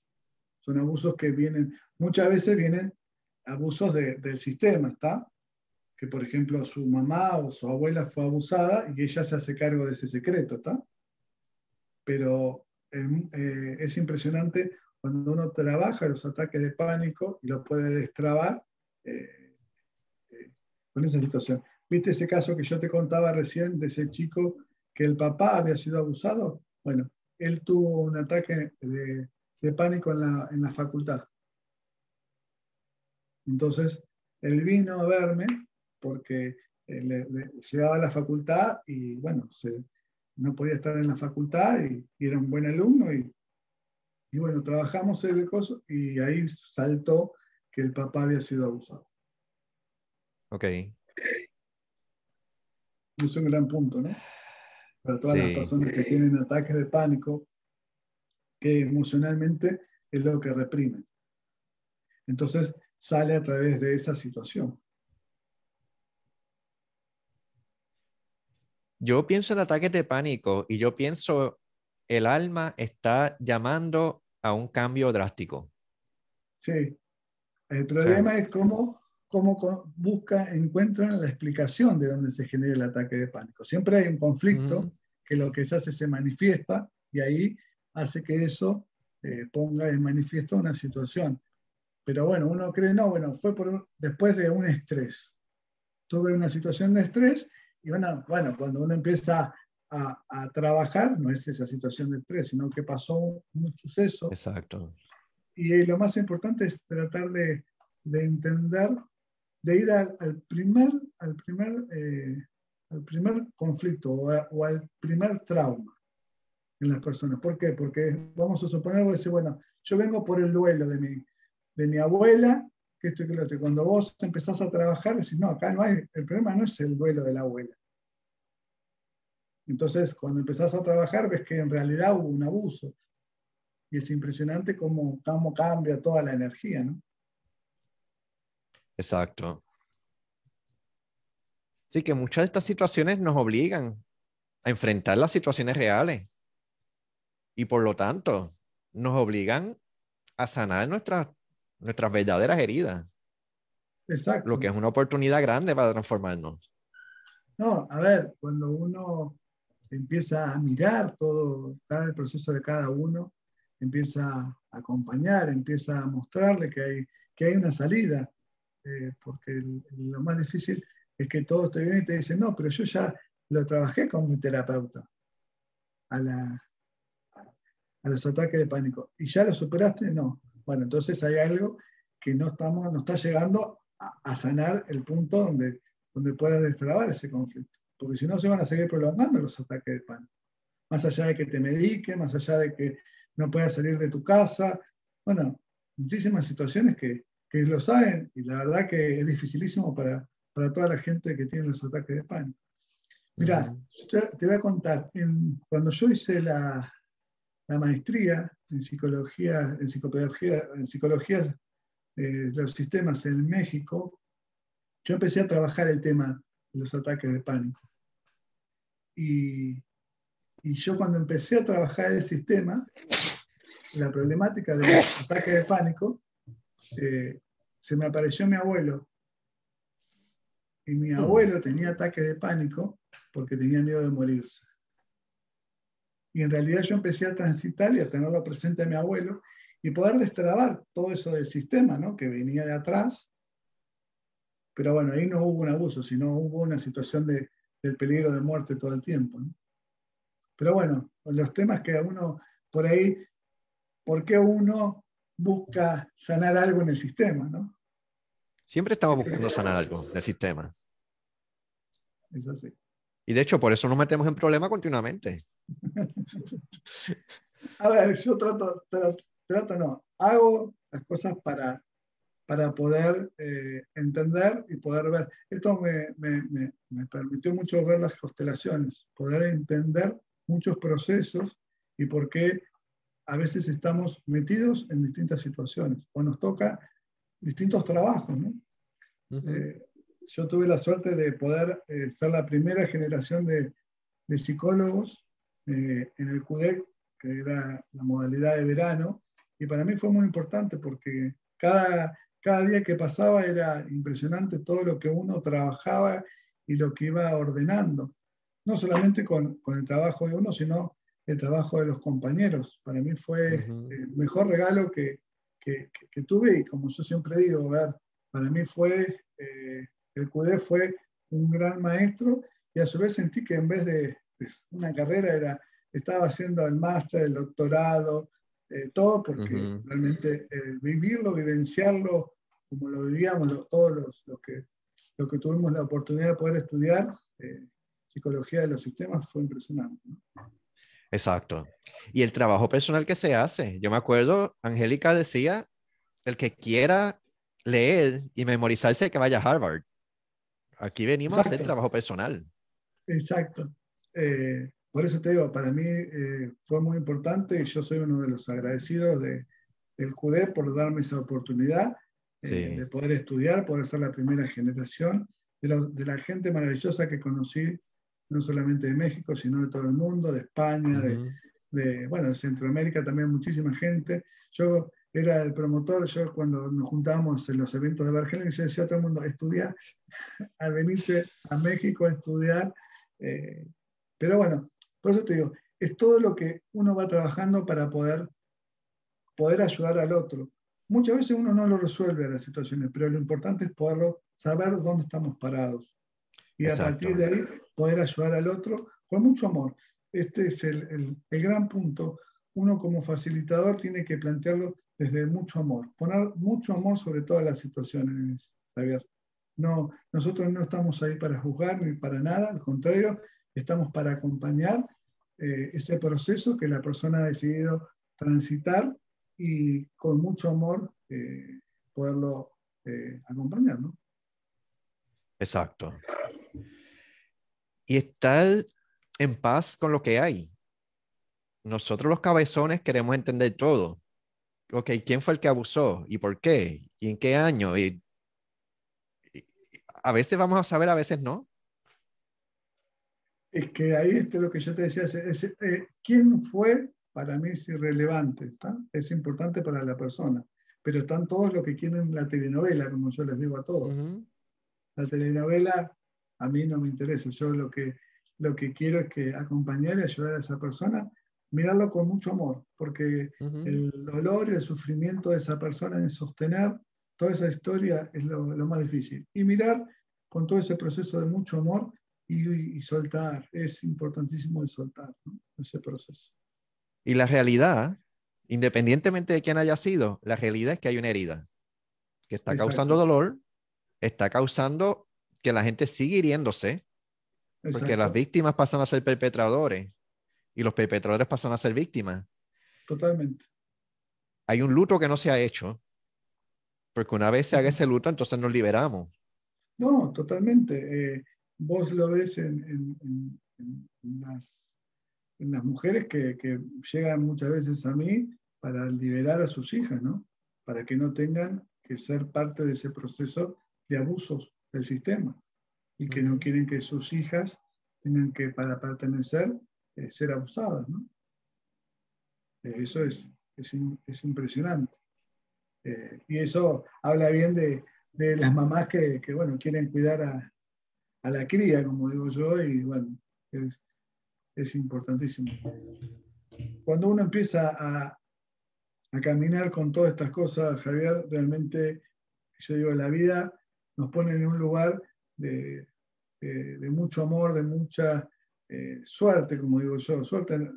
[SPEAKER 2] Son abusos que vienen, muchas veces vienen abusos del sistema, ¿está? Que por ejemplo su mamá o su abuela fue abusada y ella se hace cargo de ese secreto, ¿está? Pero eh, es impresionante cuando uno trabaja los ataques de pánico y lo puede destrabar eh, con esa situación. ¿Viste ese caso que yo te contaba recién de ese chico que el papá había sido abusado? Bueno, él tuvo un ataque de, pánico en la facultad entonces, él vino a verme porque eh, llegaba a la facultad y, bueno, no podía estar en la facultad y, era un buen alumno y, y bueno, trabajamos el coso y ahí saltó que el papá había sido abusado.
[SPEAKER 1] Ok.
[SPEAKER 2] Es un gran punto, ¿no? Para todas las personas que tienen ataques de pánico, que emocionalmente es lo que reprimen. Entonces, sale a través de esa situación.
[SPEAKER 1] Yo pienso en ataques de pánico y yo pienso el alma está llamando a un cambio drástico.
[SPEAKER 2] Sí. El problema es cómo, cómo busca, encuentran la explicación de dónde se genera el ataque de pánico. Siempre hay un conflicto que lo que se hace se manifiesta y ahí hace que eso eh, ponga en manifiesto una situación. Pero bueno, uno cree, no, bueno, fue por después de un estrés. Tuve una situación de estrés y bueno, bueno cuando uno empieza a, a, trabajar, no es esa situación de estrés, sino que pasó un, suceso.
[SPEAKER 1] Exacto.
[SPEAKER 2] Y lo más importante es tratar de, de entender, de ir al, primer, al, primer, eh, al primer conflicto o, al primer trauma en las personas. ¿Por qué? Porque vamos a suponer, voy a decir, bueno, yo vengo por el duelo de mi, de mi abuela, que esto y que lo otro. cuando vos empezás a trabajar, decís, no, acá no hay, el problema no es el duelo de la abuela. Entonces, cuando empezás a trabajar, ves que en realidad hubo un abuso. Y es impresionante cómo, cómo cambia toda la energía, ¿no?
[SPEAKER 1] Exacto. Sí, que muchas de estas situaciones nos obligan a enfrentar las situaciones reales. Y por lo tanto, nos obligan a sanar nuestras, nuestras verdaderas heridas.
[SPEAKER 2] Exacto.
[SPEAKER 1] Lo que es una oportunidad grande para transformarnos.
[SPEAKER 2] No, a ver, cuando uno empieza a mirar todo, cada el proceso de cada uno, empieza a acompañar, empieza a mostrarle que hay, que hay una salida, eh, porque lo más difícil es que todo te viene y te dice, no, pero yo ya lo trabajé con mi terapeuta a, la, a, los ataques de pánico. ¿Y ya lo superaste? No. Bueno, entonces hay algo que no, estamos, no está llegando a, sanar el punto donde, donde pueda destrabar ese conflicto. Porque si no, se van a seguir prolongando los ataques de pánico. Más allá de que te medique, más allá de que no puedas salir de tu casa. Bueno, muchísimas situaciones que, que lo saben y la verdad que es dificilísimo para, para toda la gente que tiene los ataques de pánico. Mira, te voy a contar, cuando yo hice la, la, maestría en psicología, en psicopedagogía, en psicología eh, de los sistemas en México, yo empecé a trabajar el tema de los ataques de pánico. Y, y yo cuando empecé a trabajar el sistema, la problemática de los ataques de pánico, eh, se me apareció mi abuelo. Y mi abuelo tenía ataques de pánico porque tenía miedo de morirse. Y en realidad yo empecé a transitar y a tenerlo presente a mi abuelo y poder destrabar todo eso del sistema, ¿no? Que venía de atrás. Pero bueno, ahí no hubo un abuso, sino hubo una situación de, del peligro de muerte todo el tiempo. Pero bueno, los temas que a uno por ahí, ¿por qué uno busca sanar algo en el sistema, no?
[SPEAKER 1] Siempre estamos buscando sanar algo del sistema.
[SPEAKER 2] Es así.
[SPEAKER 1] Y de hecho, por eso nos metemos en problemas continuamente.
[SPEAKER 2] A ver, yo trato, trato, no, hago las cosas para, para poder eh, entender y poder ver. Esto me, me, me, permitió mucho ver las constelaciones, poder entender muchos procesos y por qué a veces estamos metidos en distintas situaciones o nos toca distintos trabajos. ¿no? yo tuve la suerte de poder eh, ser la primera generación de, psicólogos eh, en el CUDEC, que era la modalidad de verano, y para mí fue muy importante porque cada, cada día que pasaba era impresionante todo lo que uno trabajaba y lo que iba ordenando, no solamente con, con el trabajo de uno, sino el trabajo de los compañeros. Para mí fue el mejor regalo que, que, que, tuve y como yo siempre digo, ver, para mí fue eh, el CUDE fue un gran maestro y a su vez sentí que en vez de, una carrera era, estaba haciendo el máster, el doctorado, eh, todo porque realmente eh, vivirlo, vivenciarlo como lo vivíamos todos los, que, los que tuvimos la oportunidad de poder estudiar eh, psicología de los sistemas fue impresionante.
[SPEAKER 1] Exacto. Y el trabajo personal que se hace. Yo me acuerdo, Angélica decía, el que quiera leer y memorizarse que vaya a Harvard. Aquí venimos a hacer trabajo personal.
[SPEAKER 2] Exacto. Eh, por eso te digo, para mí eh, fue muy importante y yo soy uno de los agradecidos de, del CUDE por darme esa oportunidad eh, de poder estudiar, poder ser la primera generación, de, de, la gente maravillosa que conocí, no solamente de México, sino de todo el mundo, de España, de, de, bueno, de Centroamérica también muchísima gente. Yo era el promotor, yo cuando nos juntábamos en los eventos de Bergen, yo decía a todo el mundo, estudiar, a venirse a México a estudiar. Eh, pero bueno, por eso te digo, es todo lo que uno va trabajando para poder, poder ayudar al otro. Muchas veces uno no lo resuelve a las situaciones, pero lo importante es poderlo saber dónde estamos parados. Y a partir de ahí poder ayudar al otro con mucho amor. Este es el, el, gran punto. Uno como facilitador tiene que plantearlo desde mucho amor, poner mucho amor sobre todas las situaciones, Javier. No, nosotros no estamos ahí para juzgar ni para nada, al contrario, estamos para acompañar eh, ese proceso que la persona ha decidido transitar y con mucho amor eh, poderlo eh, acompañar.
[SPEAKER 1] Exacto. Y estar en paz con lo que hay. Nosotros los cabezones queremos entender todo ok, ¿quién fue el que abusó? ¿Y por qué? ¿Y en qué año? Y, a veces vamos a saber, a veces no.
[SPEAKER 2] Es que ahí es lo que yo te decía, es, eh, ¿quién fue para mí es irrelevante, ¿está? es importante para la persona, pero están todos los que quieren la telenovela, como yo les digo a todos. La telenovela a mí no me interesa, yo lo que, lo que quiero es que acompañar y ayudar a esa persona, mirarlo con mucho amor, porque el dolor y el sufrimiento de esa persona en sostener toda esa historia es lo, más difícil. Y mirar con todo ese proceso de mucho amor y, soltar, es importantísimo el soltar ese proceso.
[SPEAKER 1] Y la realidad, independientemente de quién haya sido, la realidad es que hay una herida que está causando dolor, está causando que la gente sigue hiriéndose, porque las víctimas pasan a ser perpetradores y los perpetradores pasan a ser víctimas.
[SPEAKER 2] Totalmente.
[SPEAKER 1] Hay un luto que no se ha hecho, porque una vez se haga ese luto, entonces nos liberamos.
[SPEAKER 2] No, totalmente. Eh, vos lo ves en, las, mujeres que, que, llegan muchas veces a mí para liberar a sus hijas, ¿no? Para que no tengan que ser parte de ese proceso de abusos del sistema y que no quieren que sus hijas tengan que, para pertenecer, eh, ser abusadas, ¿no? Eh, eso es, es, impresionante. y eso habla bien de, de las mamás que, que, bueno, quieren cuidar a, a, la cría, como digo yo, y bueno, es, es importantísimo. Cuando uno empieza a, a, caminar con todas estas cosas, Javier, realmente, yo digo, la vida nos pone en un lugar de, mucho amor, de mucha eh, suerte, como digo yo. Suerte,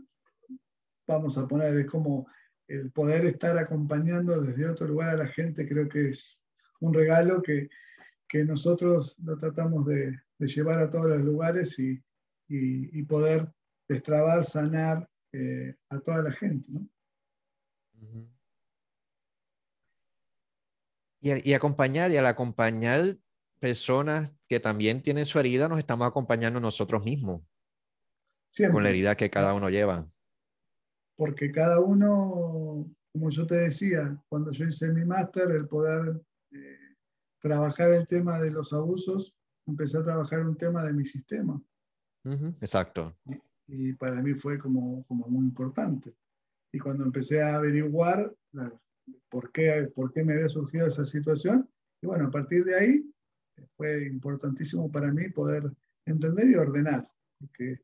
[SPEAKER 2] vamos a poner, es como el poder estar acompañando desde otro lugar a la gente, creo que es un regalo que, nosotros lo tratamos de, llevar a todos los lugares y, poder destrabar, sanar eh, a toda la gente.
[SPEAKER 1] Y, acompañar, y al acompañar personas que también tienen su herida, nos estamos acompañando nosotros mismos. Con la herida que cada uno lleva.
[SPEAKER 2] Porque cada uno, como yo te decía, cuando yo hice mi máster, el poder trabajar el tema de los abusos, empecé a trabajar un tema de mi sistema.
[SPEAKER 1] Exacto.
[SPEAKER 2] Y, para mí fue como, como muy importante. Y cuando empecé a averiguar por, qué, por qué me había surgido esa situación, y bueno, a partir de ahí fue importantísimo para mí poder entender y ordenar. Porque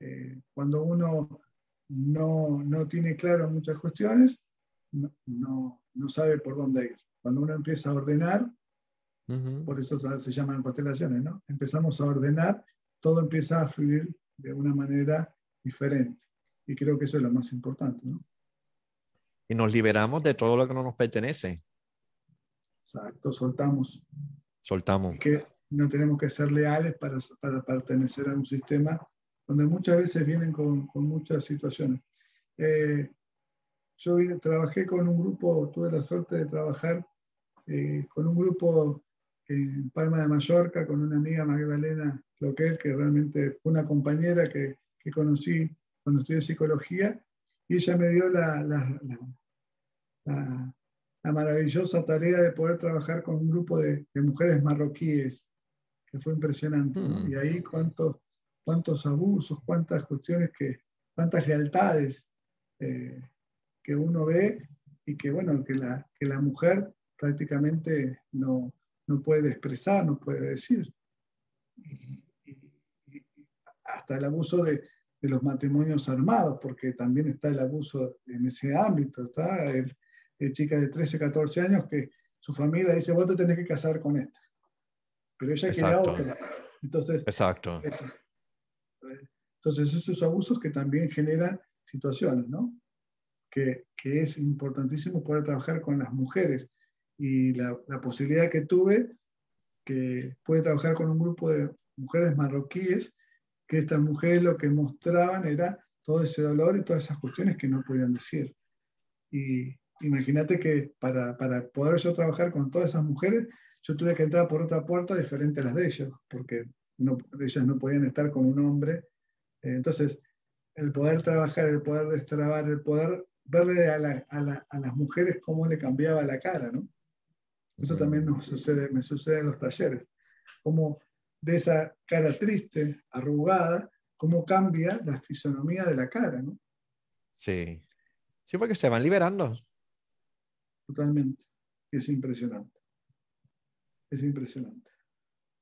[SPEAKER 2] eh, cuando uno no, no, tiene claro muchas cuestiones, no, no, no sabe por dónde ir. Cuando uno empieza a ordenar, por eso se llaman constelaciones, ¿no? Empezamos a ordenar, todo empieza a fluir de una manera diferente. Y creo que eso es lo más importante, ¿no?
[SPEAKER 1] Y nos liberamos de todo lo que no nos pertenece.
[SPEAKER 2] Exacto, soltamos.
[SPEAKER 1] Soltamos.
[SPEAKER 2] Que no tenemos que ser leales para, para pertenecer a un sistema donde muchas veces vienen con, con muchas situaciones. Eh, yo trabajé con un grupo, tuve la suerte de trabajar eh, con un grupo en Palma de Mallorca, con una amiga Magdalena Loquel, que realmente fue una compañera que, que conocí cuando estudié psicología, y ella me dio la, la, la, la, maravillosa tarea de poder trabajar con un grupo de, de mujeres marroquíes, que fue impresionante. Mm. Y ahí cuántos, cuántos abusos, cuántas cuestiones, que, cuántas lealtades eh, que uno ve y que, bueno, que la, que la mujer prácticamente no, no puede expresar, no puede decir. hasta el abuso de, de, los matrimonios armados, porque también está el abuso en ese ámbito. Está el, chica de 13, 14 años que su familia dice, vos te tenés que casar con esta. Pero ella quiere otra. Entonces,
[SPEAKER 1] Exacto.
[SPEAKER 2] entonces, esos abusos que también generan situaciones, ¿no? Que, que es importantísimo poder trabajar con las mujeres y la, la, posibilidad que tuve que pude trabajar con un grupo de mujeres marroquíes, que estas mujeres lo que mostraban era todo ese dolor y todas esas cuestiones que no podían decir. Y imagínate que para, para poder yo trabajar con todas esas mujeres, yo tuve que entrar por otra puerta diferente a las de ellos, porque no, ellas no podían estar con un hombre. Entonces, el poder trabajar, el poder destrabar, el poder verle a, la, a, la, a las mujeres cómo le cambiaba la cara, ¿no? Eso también nos sucede, me sucede en los talleres. Como de esa cara triste, arrugada, cómo cambia la fisonomía de la cara, ¿no?
[SPEAKER 1] Sí. Sí, porque se van liberando.
[SPEAKER 2] Totalmente. Es impresionante. Es impresionante.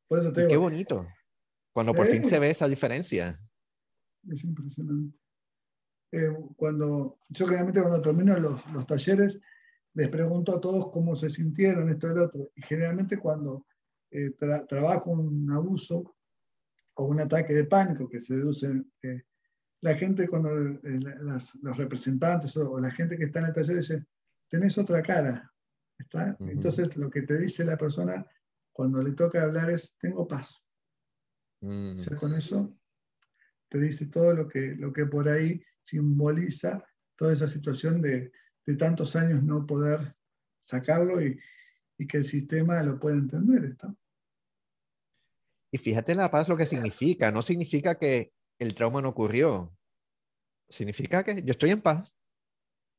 [SPEAKER 1] Por eso te digo, qué bonito. Cuando por fin se ve esa diferencia.
[SPEAKER 2] Es impresionante. Eh, cuando yo generalmente cuando termino los, los, talleres les pregunto a todos cómo se sintieron esto y lo otro. Y generalmente cuando eh, trabajo un abuso o un ataque de pánico que se deduce, eh, la gente cuando los representantes o, la gente que está en el taller dice, tenés otra cara. ¿está? Entonces lo que te dice la persona cuando le toca hablar es, tengo paz. Mm. O sea, con eso te dice todo lo que, lo que por ahí simboliza toda esa situación de, de tantos años no poder sacarlo y, y, que el sistema lo pueda entender. ¿está?
[SPEAKER 1] Y fíjate la paz lo que significa. No significa que el trauma no ocurrió. Significa que yo estoy en paz.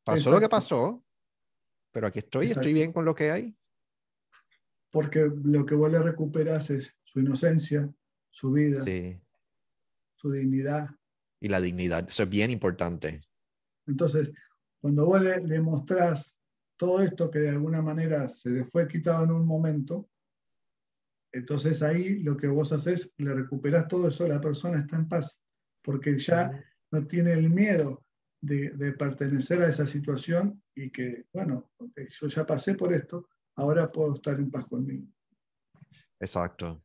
[SPEAKER 1] Pasó lo que pasó, pero aquí estoy, estoy bien con lo que hay.
[SPEAKER 2] Porque lo que vos le recuperas es su inocencia, su vida, su dignidad.
[SPEAKER 1] Y la dignidad, eso es bien importante.
[SPEAKER 2] Entonces, cuando vos le, le mostrás todo esto que de alguna manera se le fue quitado en un momento, entonces ahí lo que vos haces, le recuperás todo eso, la persona está en paz, porque ya no tiene el miedo de, de pertenecer a esa situación y que, bueno, yo ya pasé por esto, ahora puedo estar en paz conmigo.
[SPEAKER 1] Exacto.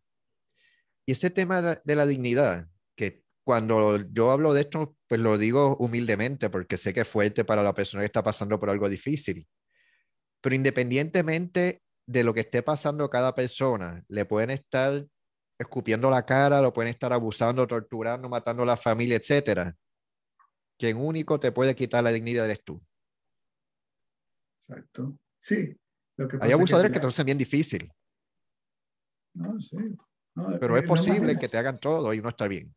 [SPEAKER 1] Y ese tema de la dignidad, que cuando yo hablo de esto, pues lo digo humildemente porque sé que es fuerte para la persona que está pasando por algo difícil. Pero independientemente de lo que esté pasando cada persona, le pueden estar escupiendo la cara, lo pueden estar abusando, torturando, matando a la familia, etcétera. Quien único te puede quitar la dignidad eres tú.
[SPEAKER 2] Exacto. Sí.
[SPEAKER 1] Lo que Hay abusadores que, te hacen bien difícil.
[SPEAKER 2] No, sí.
[SPEAKER 1] Pero es posible que te hagan todo y no está bien.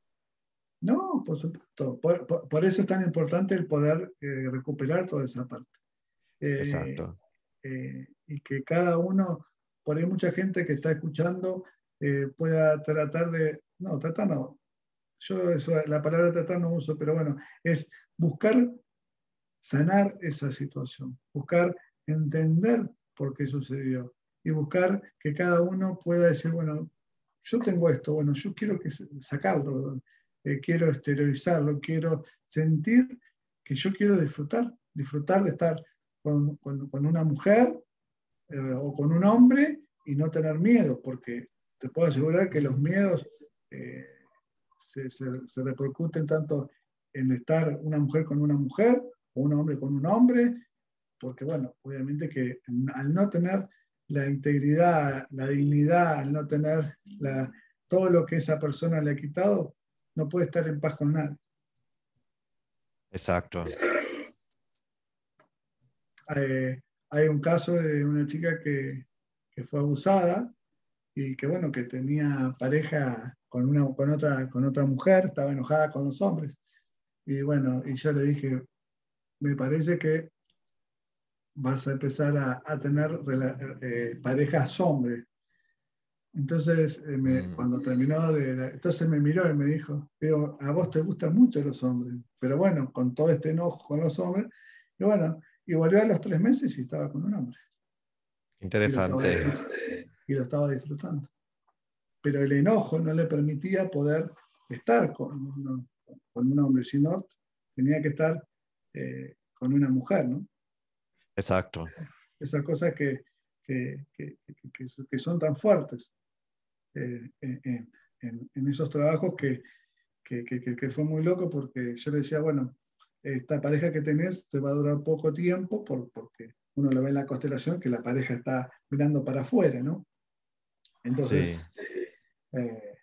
[SPEAKER 2] No, por supuesto. Por, eso es tan importante el poder eh, recuperar toda esa parte.
[SPEAKER 1] Eh, Exacto.
[SPEAKER 2] Eh, y que cada uno, por ahí mucha gente que está escuchando pueda tratar de, no, tratar no, yo eso, la palabra tratar no uso, pero bueno, es buscar sanar esa situación, buscar entender por qué sucedió y buscar que cada uno pueda decir, bueno, yo tengo esto, bueno, yo quiero que sacarlo, eh, quiero exteriorizarlo, quiero sentir que yo quiero disfrutar, disfrutar de estar con, una mujer eh, o con un hombre y no tener miedo, porque te puedo asegurar que los miedos eh, se, se, repercuten tanto en estar una mujer con una mujer o un hombre con un hombre, porque bueno, obviamente que al no tener la integridad, la dignidad, al no tener la, todo lo que esa persona le ha quitado, no puede estar en paz con nadie.
[SPEAKER 1] Exacto.
[SPEAKER 2] Eh, hay un caso de una chica que, fue abusada y que bueno, que tenía pareja con, una, con, otra, con otra mujer, estaba enojada con los hombres. Y bueno, y yo le dije, me parece que vas a empezar a, tener eh, parejas hombres. Entonces, eh, mm. cuando terminó de... entonces me miró y me dijo, digo, a vos te gustan mucho los hombres, pero bueno, con todo este enojo con los hombres, y bueno, y volvió a los tres meses y estaba con un hombre.
[SPEAKER 1] Interesante.
[SPEAKER 2] Y lo estaba, disfrutando. Pero el enojo no le permitía poder estar con, con un hombre, sino tenía que estar eh, con una mujer, ¿no?
[SPEAKER 1] Exacto.
[SPEAKER 2] Esas cosas que, que, que, son tan fuertes eh, en, en, esos trabajos que, fue muy loco porque yo le decía, bueno, esta pareja que tenés te va a durar poco tiempo por, porque uno lo ve en la constelación que la pareja está mirando para afuera, ¿no? Entonces, eh,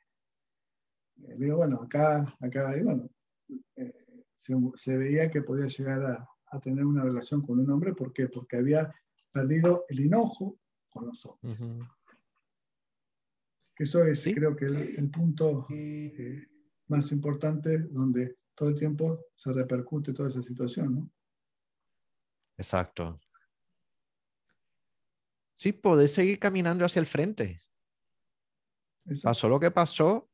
[SPEAKER 2] digo, bueno, acá, acá, y bueno, eh, se, se, veía que podía llegar a, a tener una relación con un hombre. ¿Por qué? Porque había perdido el enojo con los hombres. Eso es, creo que, el, punto eh, más importante donde todo el tiempo se repercute toda esa situación, ¿no?
[SPEAKER 1] Exacto. Sí, podés seguir caminando hacia el frente. Pasó lo que pasó,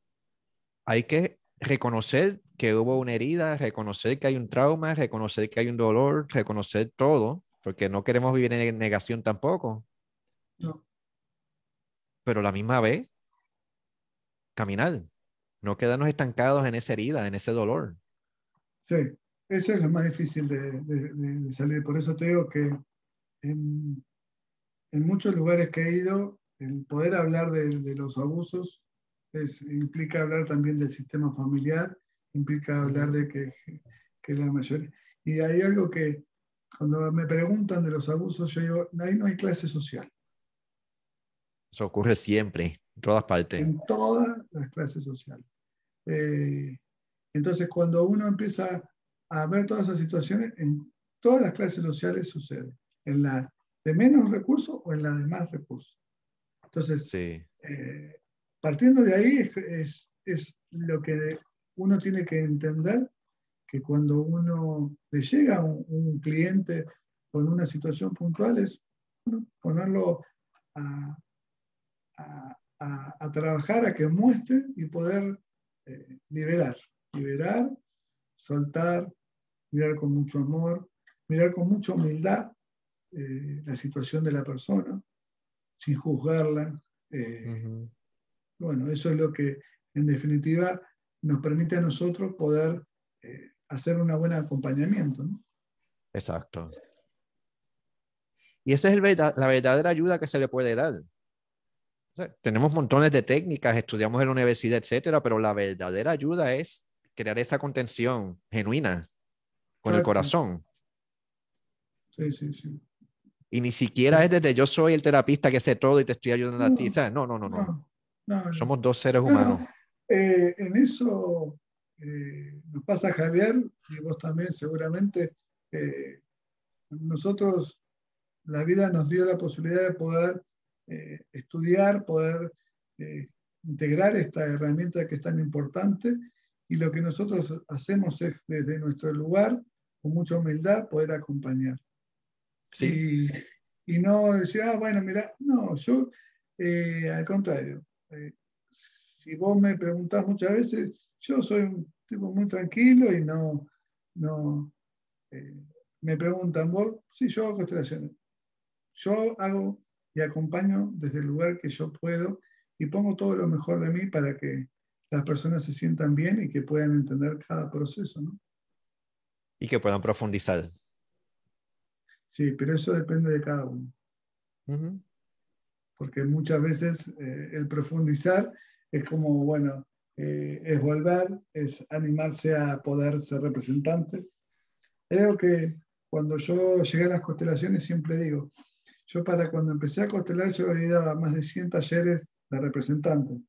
[SPEAKER 1] hay que reconocer que hubo una herida, reconocer que hay un trauma, reconocer que hay un dolor, reconocer todo, porque no queremos vivir en negación tampoco.
[SPEAKER 2] No.
[SPEAKER 1] Pero a la misma vez, caminar, no quedarnos estancados en esa herida, en ese dolor.
[SPEAKER 2] Sí, eso es lo más difícil de, salir. Por eso te digo que en, muchos lugares que he ido, el poder hablar de, los abusos implica hablar también del sistema familiar, implica hablar de que, que la mayoría... Y hay algo que cuando me preguntan de los abusos, yo digo, ahí no hay clase social.
[SPEAKER 1] Eso ocurre siempre, en todas partes.
[SPEAKER 2] En todas las clases sociales. Eh, entonces, cuando uno empieza a ver todas esas situaciones, en todas las clases sociales sucede. En la de menos recursos o en la de más recursos. Entonces, eh, partiendo de ahí es, es, lo que uno tiene que entender, que cuando uno le llega a un, cliente con una situación puntual es ponerlo a, a, trabajar, a que muestre y poder eh, liberar, liberar, soltar, mirar con mucho amor, mirar con mucha humildad eh, la situación de la persona, sin juzgarla. Eh, bueno, eso es lo que en definitiva nos permite a nosotros poder hacer un buen acompañamiento.
[SPEAKER 1] Exacto. Y esa es el la verdadera ayuda que se le puede dar tenemos montones de técnicas, estudiamos en la universidad, etcétera, pero la verdadera ayuda es crear esa contención genuina con el corazón.
[SPEAKER 2] Sí, sí, sí.
[SPEAKER 1] Y ni siquiera es desde yo soy el terapista que sé todo y te estoy ayudando a ti. No, no, no, no. Somos dos seres humanos.
[SPEAKER 2] Eh, en eso eh, nos pasa Javier y vos también seguramente. Eh, nosotros, la vida nos dio la posibilidad de poder eh, estudiar, poder eh, integrar esta herramienta que es tan importante. Y lo que nosotros hacemos es desde nuestro lugar, con mucha humildad, poder acompañar.
[SPEAKER 1] Sí.
[SPEAKER 2] Y, no decir, ah, bueno, mira, no, yo, eh, al contrario, si vos me preguntás muchas veces, yo soy un tipo muy tranquilo y no, no me preguntan, vos, sí, yo hago constelaciones. Yo hago y acompaño desde el lugar que yo puedo y pongo todo lo mejor de mí para que las personas se sientan bien y que puedan entender cada proceso, ¿no?
[SPEAKER 1] Y que puedan profundizar.
[SPEAKER 2] Sí, pero eso depende de cada uno. Porque muchas veces eh, el profundizar es como, bueno, eh, es volver, es animarse a poder ser representante. Creo que cuando yo llegué a las constelaciones siempre digo, yo para cuando empecé a constelar, yo había dado más de 100 talleres de representantes.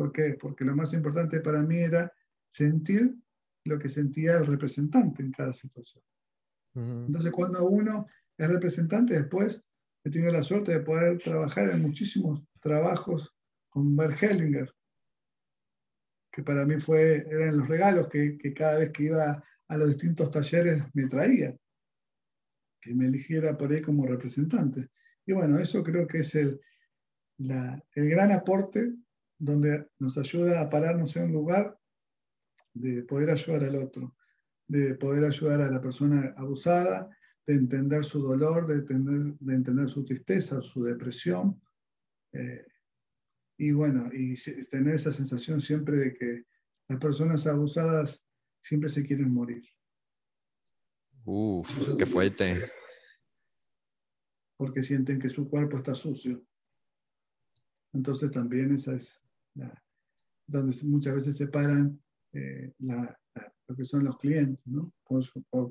[SPEAKER 2] ¿Por qué? Porque lo más importante para mí era sentir lo que sentía el representante en cada situación. Entonces, cuando uno es representante, después he tenido la suerte de poder trabajar en muchísimos trabajos con Bert Hellinger, que para mí fue, eran los regalos que, que cada vez que iba a los distintos talleres me traía que me eligiera por ahí como representante. Y bueno, eso creo que es el, el gran aporte donde nos ayuda a pararnos en un lugar de poder ayudar al otro, de poder ayudar a la persona abusada, de entender su dolor, de entender, de entender su tristeza, su depresión. Eh, y bueno, y tener esa sensación siempre de que las personas abusadas siempre se quieren morir.
[SPEAKER 1] Uf, qué fuerte.
[SPEAKER 2] Porque sienten que su cuerpo está sucio. Entonces también esa es la, donde muchas veces separan eh, lo que son los clientes, ¿no?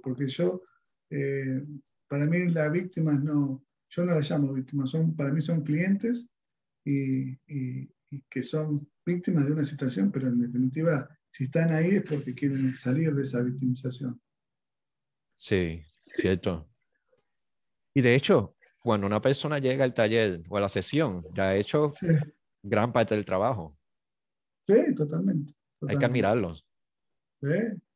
[SPEAKER 2] porque yo, eh, para mí las víctimas no, yo no las llamo víctimas, son, para mí son clientes y, y que son víctimas de una situación, pero en definitiva, si están ahí es porque quieren salir de esa victimización.
[SPEAKER 1] Sí, cierto. Y de hecho, cuando una persona llega al taller o a la sesión, ya ha hecho gran parte del trabajo.
[SPEAKER 2] Sí, totalmente.
[SPEAKER 1] Hay que admirarlos.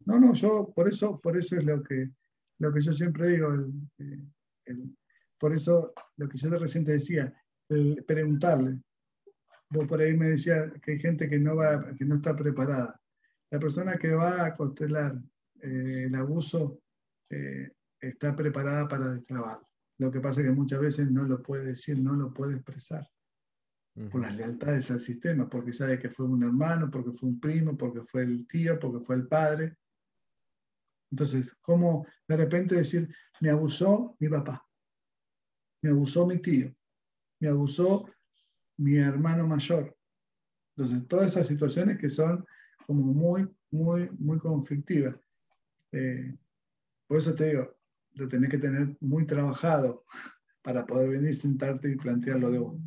[SPEAKER 2] No, no, yo por eso, por eso es lo que, lo que yo siempre digo. por eso lo que yo recién te decía, preguntarle. Vos por ahí me decía que hay gente que no va, que no está preparada. la persona que va a constelar eh, el abuso eh, está preparada para destrabarlo. Lo que pasa es que muchas veces no lo puede decir, no lo puede expresar por las lealtades al sistema, porque sabe que fue un hermano, porque fue un primo, porque fue el tío, porque fue el padre. Entonces, ¿cómo de repente decir, me abusó mi papá, me abusó mi tío, me abusó mi hermano mayor? Entonces, todas esas situaciones que son como muy, muy, muy conflictivas. Eh, por eso te digo, lo tenés que tener muy trabajado para poder venir, sentarte y plantearlo de uno.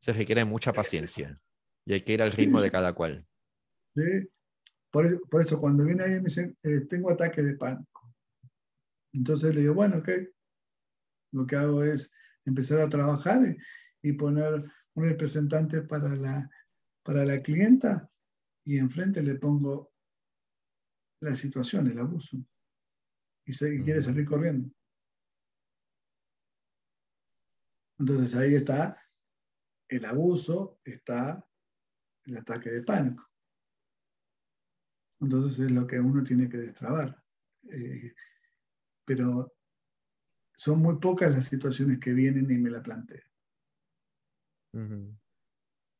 [SPEAKER 1] Se requiere mucha paciencia y hay que ir al ritmo de cada cual.
[SPEAKER 2] Sí. Por, por eso cuando viene alguien me dice, eh, tengo ataque de pánico. Entonces le digo, bueno, ok. Lo que hago es empezar a trabajar y, y poner un representante para la, para la clienta y enfrente le pongo la situación, el abuso. Y, se, quiere salir corriendo. Entonces ahí está el abuso, está el ataque de pánico. Entonces es lo que uno tiene que destrabar. Eh, pero son muy pocas las situaciones que vienen y me la plantean.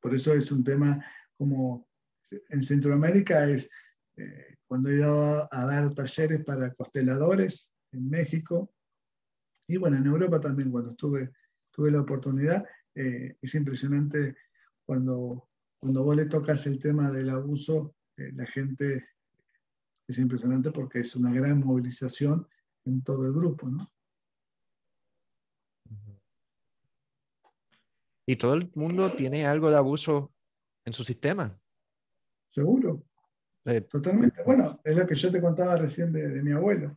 [SPEAKER 2] Por eso es un tema como en Centroamérica es eh, cuando he ido a, dar talleres para consteladores en México y bueno, en Europa también cuando estuve, tuve la oportunidad, eh, es impresionante cuando, cuando vos le tocas el tema del abuso, eh, la gente es impresionante porque es una gran movilización en todo el grupo, ¿no?
[SPEAKER 1] Y todo el mundo tiene algo de abuso en su sistema.
[SPEAKER 2] Seguro. Eh, Totalmente. Bueno, es lo que yo te contaba recién de, mi abuelo.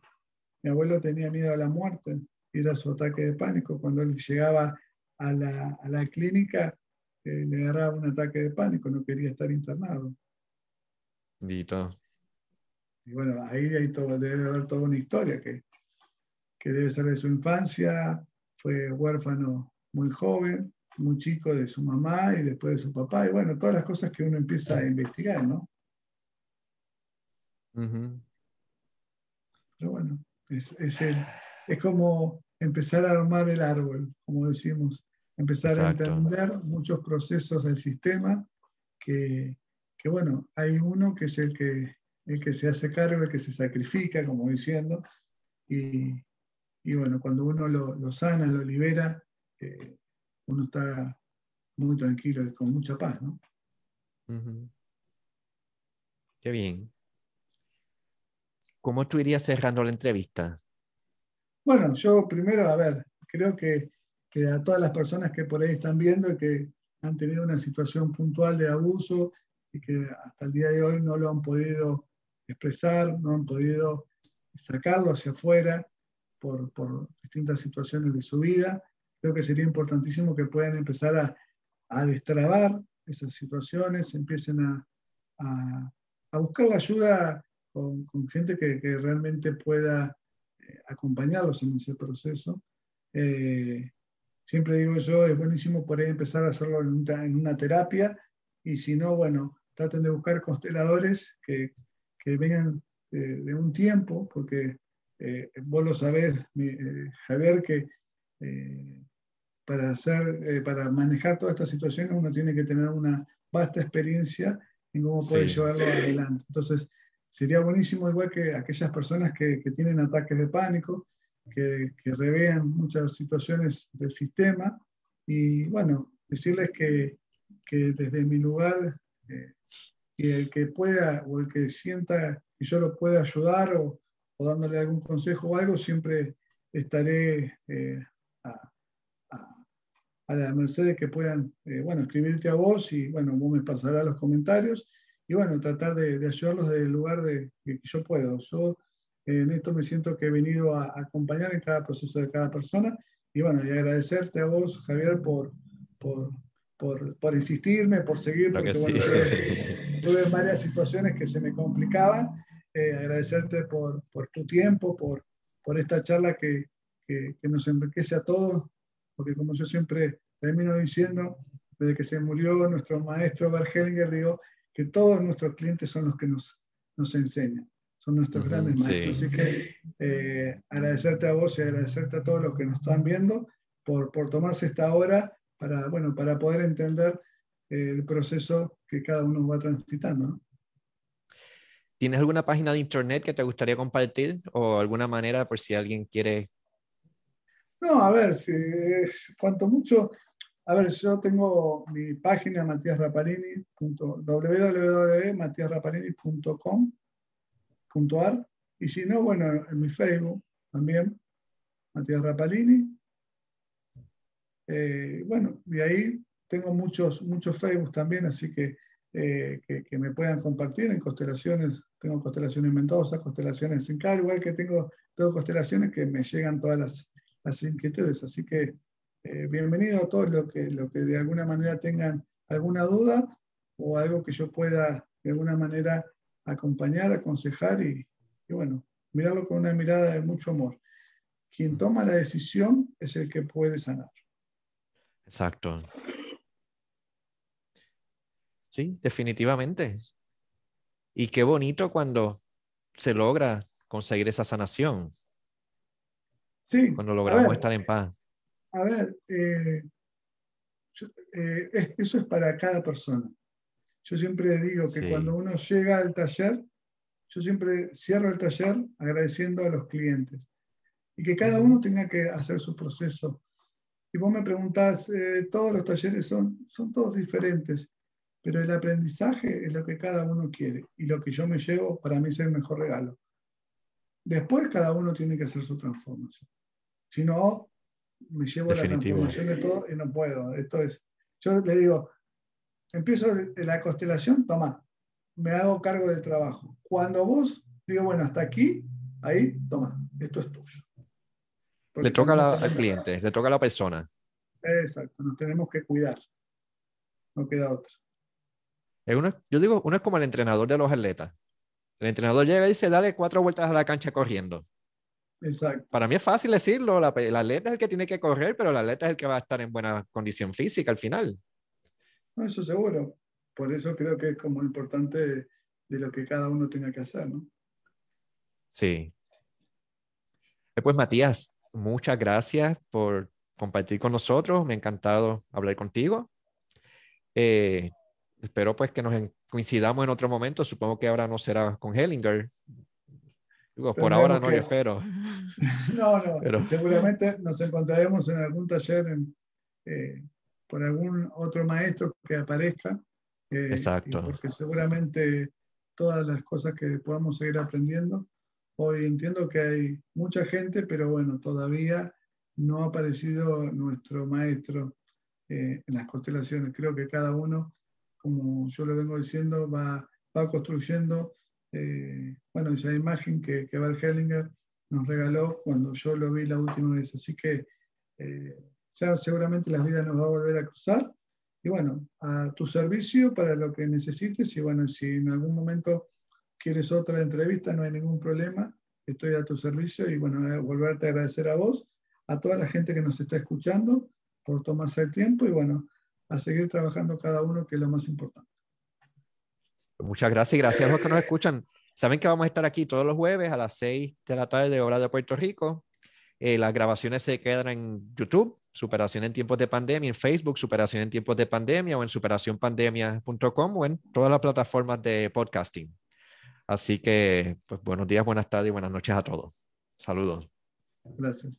[SPEAKER 2] Mi abuelo tenía miedo a la muerte, era su ataque de pánico. Cuando él llegaba a la, clínica, eh, le agarraba un ataque de pánico, no quería estar internado.
[SPEAKER 1] Y todo.
[SPEAKER 2] Y bueno, ahí debe haber toda una historia que, que debe ser de su infancia, fue huérfano muy joven, muy chico de su mamá y después de su papá, y bueno, todas las cosas que uno empieza a investigar, ¿no? Pero bueno, es, es, como empezar a armar el árbol, como decimos, empezar a entender muchos procesos del sistema que, que, bueno, hay uno que es el que, el que se hace cargo, el que se sacrifica, como diciendo, y, y bueno, cuando uno lo, lo sana, lo libera, eh, uno está muy tranquilo y con mucha paz, ¿no?
[SPEAKER 1] Qué bien. ¿Cómo tú irías cerrando la entrevista?
[SPEAKER 2] Bueno, yo primero, a ver, creo que, que, a todas las personas que por ahí están viendo y que han tenido una situación puntual de abuso y que hasta el día de hoy no lo han podido expresar, no han podido sacarlo hacia afuera por, por distintas situaciones de su vida, creo que sería importantísimo que puedan empezar a, a destrabar esas situaciones, empiecen a, a, buscar ayuda con, con gente que, que, realmente pueda eh, acompañarlos en ese proceso. Eh, siempre digo yo, es buenísimo por ahí empezar a hacerlo en una, en una terapia y si no, bueno, traten de buscar consteladores que, que vengan de, de, un tiempo, porque eh, vos lo sabés, mi, Javier, que para, hacer, eh, para manejar todas estas situaciones uno tiene que tener una vasta experiencia en cómo puede llevarlo adelante. Entonces, sería buenísimo igual que aquellas personas que, que tienen ataques de pánico, que, que, revean muchas situaciones del sistema y bueno, decirles que, que desde mi lugar, eh, que el que pueda o el que sienta que yo lo pueda ayudar o, o dándole algún consejo o algo, siempre estaré eh, a, a la merced de que puedan, eh, bueno, escribirte a vos y, bueno, vos me pasarás los comentarios y, bueno, tratar de, de ayudarlos desde el lugar de que yo puedo. Yo en esto me siento que he venido a, acompañar en cada proceso de cada persona. Y, bueno, y agradecerte a vos, Javier, por, por, por, por insistirme, por seguir, porque, bueno, tuve, varias situaciones que se me complicaban. Eh, agradecerte por, por, tu tiempo, por, por esta charla que, que, que nos enriquece a todos porque como yo siempre termino diciendo, desde que se murió nuestro maestro Bert digo, que todos nuestros clientes son los que nos, nos enseñan, son nuestros grandes maestros. Así que eh, agradecerte a vos y agradecerte a todos los que nos están viendo por, por tomarse esta hora para, bueno, para poder entender eh, el proceso que cada uno va transitando.
[SPEAKER 1] ¿Tienes alguna página de internet que te gustaría compartir o alguna manera por si alguien quiere?
[SPEAKER 2] No, a ver, si, cuanto mucho, a ver, yo tengo mi página matiasraparini.www.matiasraparini.com.ar y si no, bueno, en mi Facebook también, Matías Rapalini. Eh, bueno, y ahí tengo muchos, muchos Facebook también, así que, eh, que, que, me puedan compartir en constelaciones tengo constelaciones en Mendoza, constelaciones en cada lugar que tengo, tengo constelaciones que me llegan todas las, las inquietudes. Así que eh, bienvenido a todos los que, lo que de alguna manera tengan alguna duda o algo que yo pueda de alguna manera acompañar, aconsejar y, y bueno, mirarlo con una mirada de mucho amor. Quien toma la decisión es el que puede sanar.
[SPEAKER 1] Exacto. Sí, definitivamente. Y qué bonito cuando se logra conseguir esa sanación.
[SPEAKER 2] Sí.
[SPEAKER 1] Cuando logramos estar en paz.
[SPEAKER 2] A ver, eh, eh, eso es para cada persona. Yo siempre digo que cuando uno llega al taller, yo siempre cierro el taller agradeciendo a los clientes y que cada uno tenga que hacer su proceso. Y vos me preguntás, eh, todos los talleres son, son todos diferentes pero el aprendizaje es lo que cada uno quiere y lo que yo me llevo para mí es el mejor regalo. Después cada uno tiene que hacer su transformación. Si no, me llevo la transformación de todo y no puedo. Esto es, yo le digo, empiezo la constelación, toma, me hago cargo del trabajo. Cuando vos digo, bueno, hasta aquí, ahí, toma, esto es tuyo.
[SPEAKER 1] le toca al cliente, le toca a la persona.
[SPEAKER 2] Exacto, nos tenemos que cuidar. No queda otra
[SPEAKER 1] yo digo, uno es como el entrenador de los atletas. El entrenador llega y dice, dale cuatro vueltas a la cancha corriendo.
[SPEAKER 2] Exacto.
[SPEAKER 1] Para mí es fácil decirlo, la, el atleta es el que tiene que correr, pero el atleta es el que va a estar en buena condición física al final.
[SPEAKER 2] No, eso seguro. Por eso creo que es como importante de, lo que cada uno tenga que hacer, ¿no?
[SPEAKER 1] Sí. Pues Matías, muchas gracias por compartir con nosotros. Me ha encantado hablar contigo. Eh, espero pues que nos coincidamos en otro momento. Supongo que ahora no será con Hellinger. por ahora no, espero.
[SPEAKER 2] No, no. Seguramente nos encontraremos en algún taller eh, por algún otro maestro que aparezca.
[SPEAKER 1] Eh, Exacto.
[SPEAKER 2] Porque seguramente todas las cosas que podamos seguir aprendiendo. Hoy entiendo que hay mucha gente, pero bueno, todavía no ha aparecido nuestro maestro eh, en las constelaciones. Creo que cada uno como yo lo vengo diciendo, va, va construyendo, eh, bueno, esa imagen que, que Val Hellinger nos regaló cuando yo lo vi la última vez. Así que eh, ya seguramente la vida nos va a volver a cruzar. Y bueno, a tu servicio para lo que necesites. Y bueno, si en algún momento quieres otra entrevista, no hay ningún problema. Estoy a tu servicio y bueno, volverte a agradecer a vos, a toda la gente que nos está escuchando por tomarse el tiempo y bueno, a seguir trabajando cada uno, que es lo más importante.
[SPEAKER 1] Muchas gracias gracias a los que nos escuchan. Saben que vamos a estar aquí todos los jueves a las 6 de la tarde, hora de Puerto Rico. Eh, las grabaciones se quedan en YouTube, Superación en tiempos de pandemia, en Facebook, Superación en tiempos de pandemia, o en superacionpandemia.com, o en todas las plataformas de podcasting. Así que, pues buenos días, buenas tardes y buenas noches a todos. Saludos.
[SPEAKER 2] Gracias.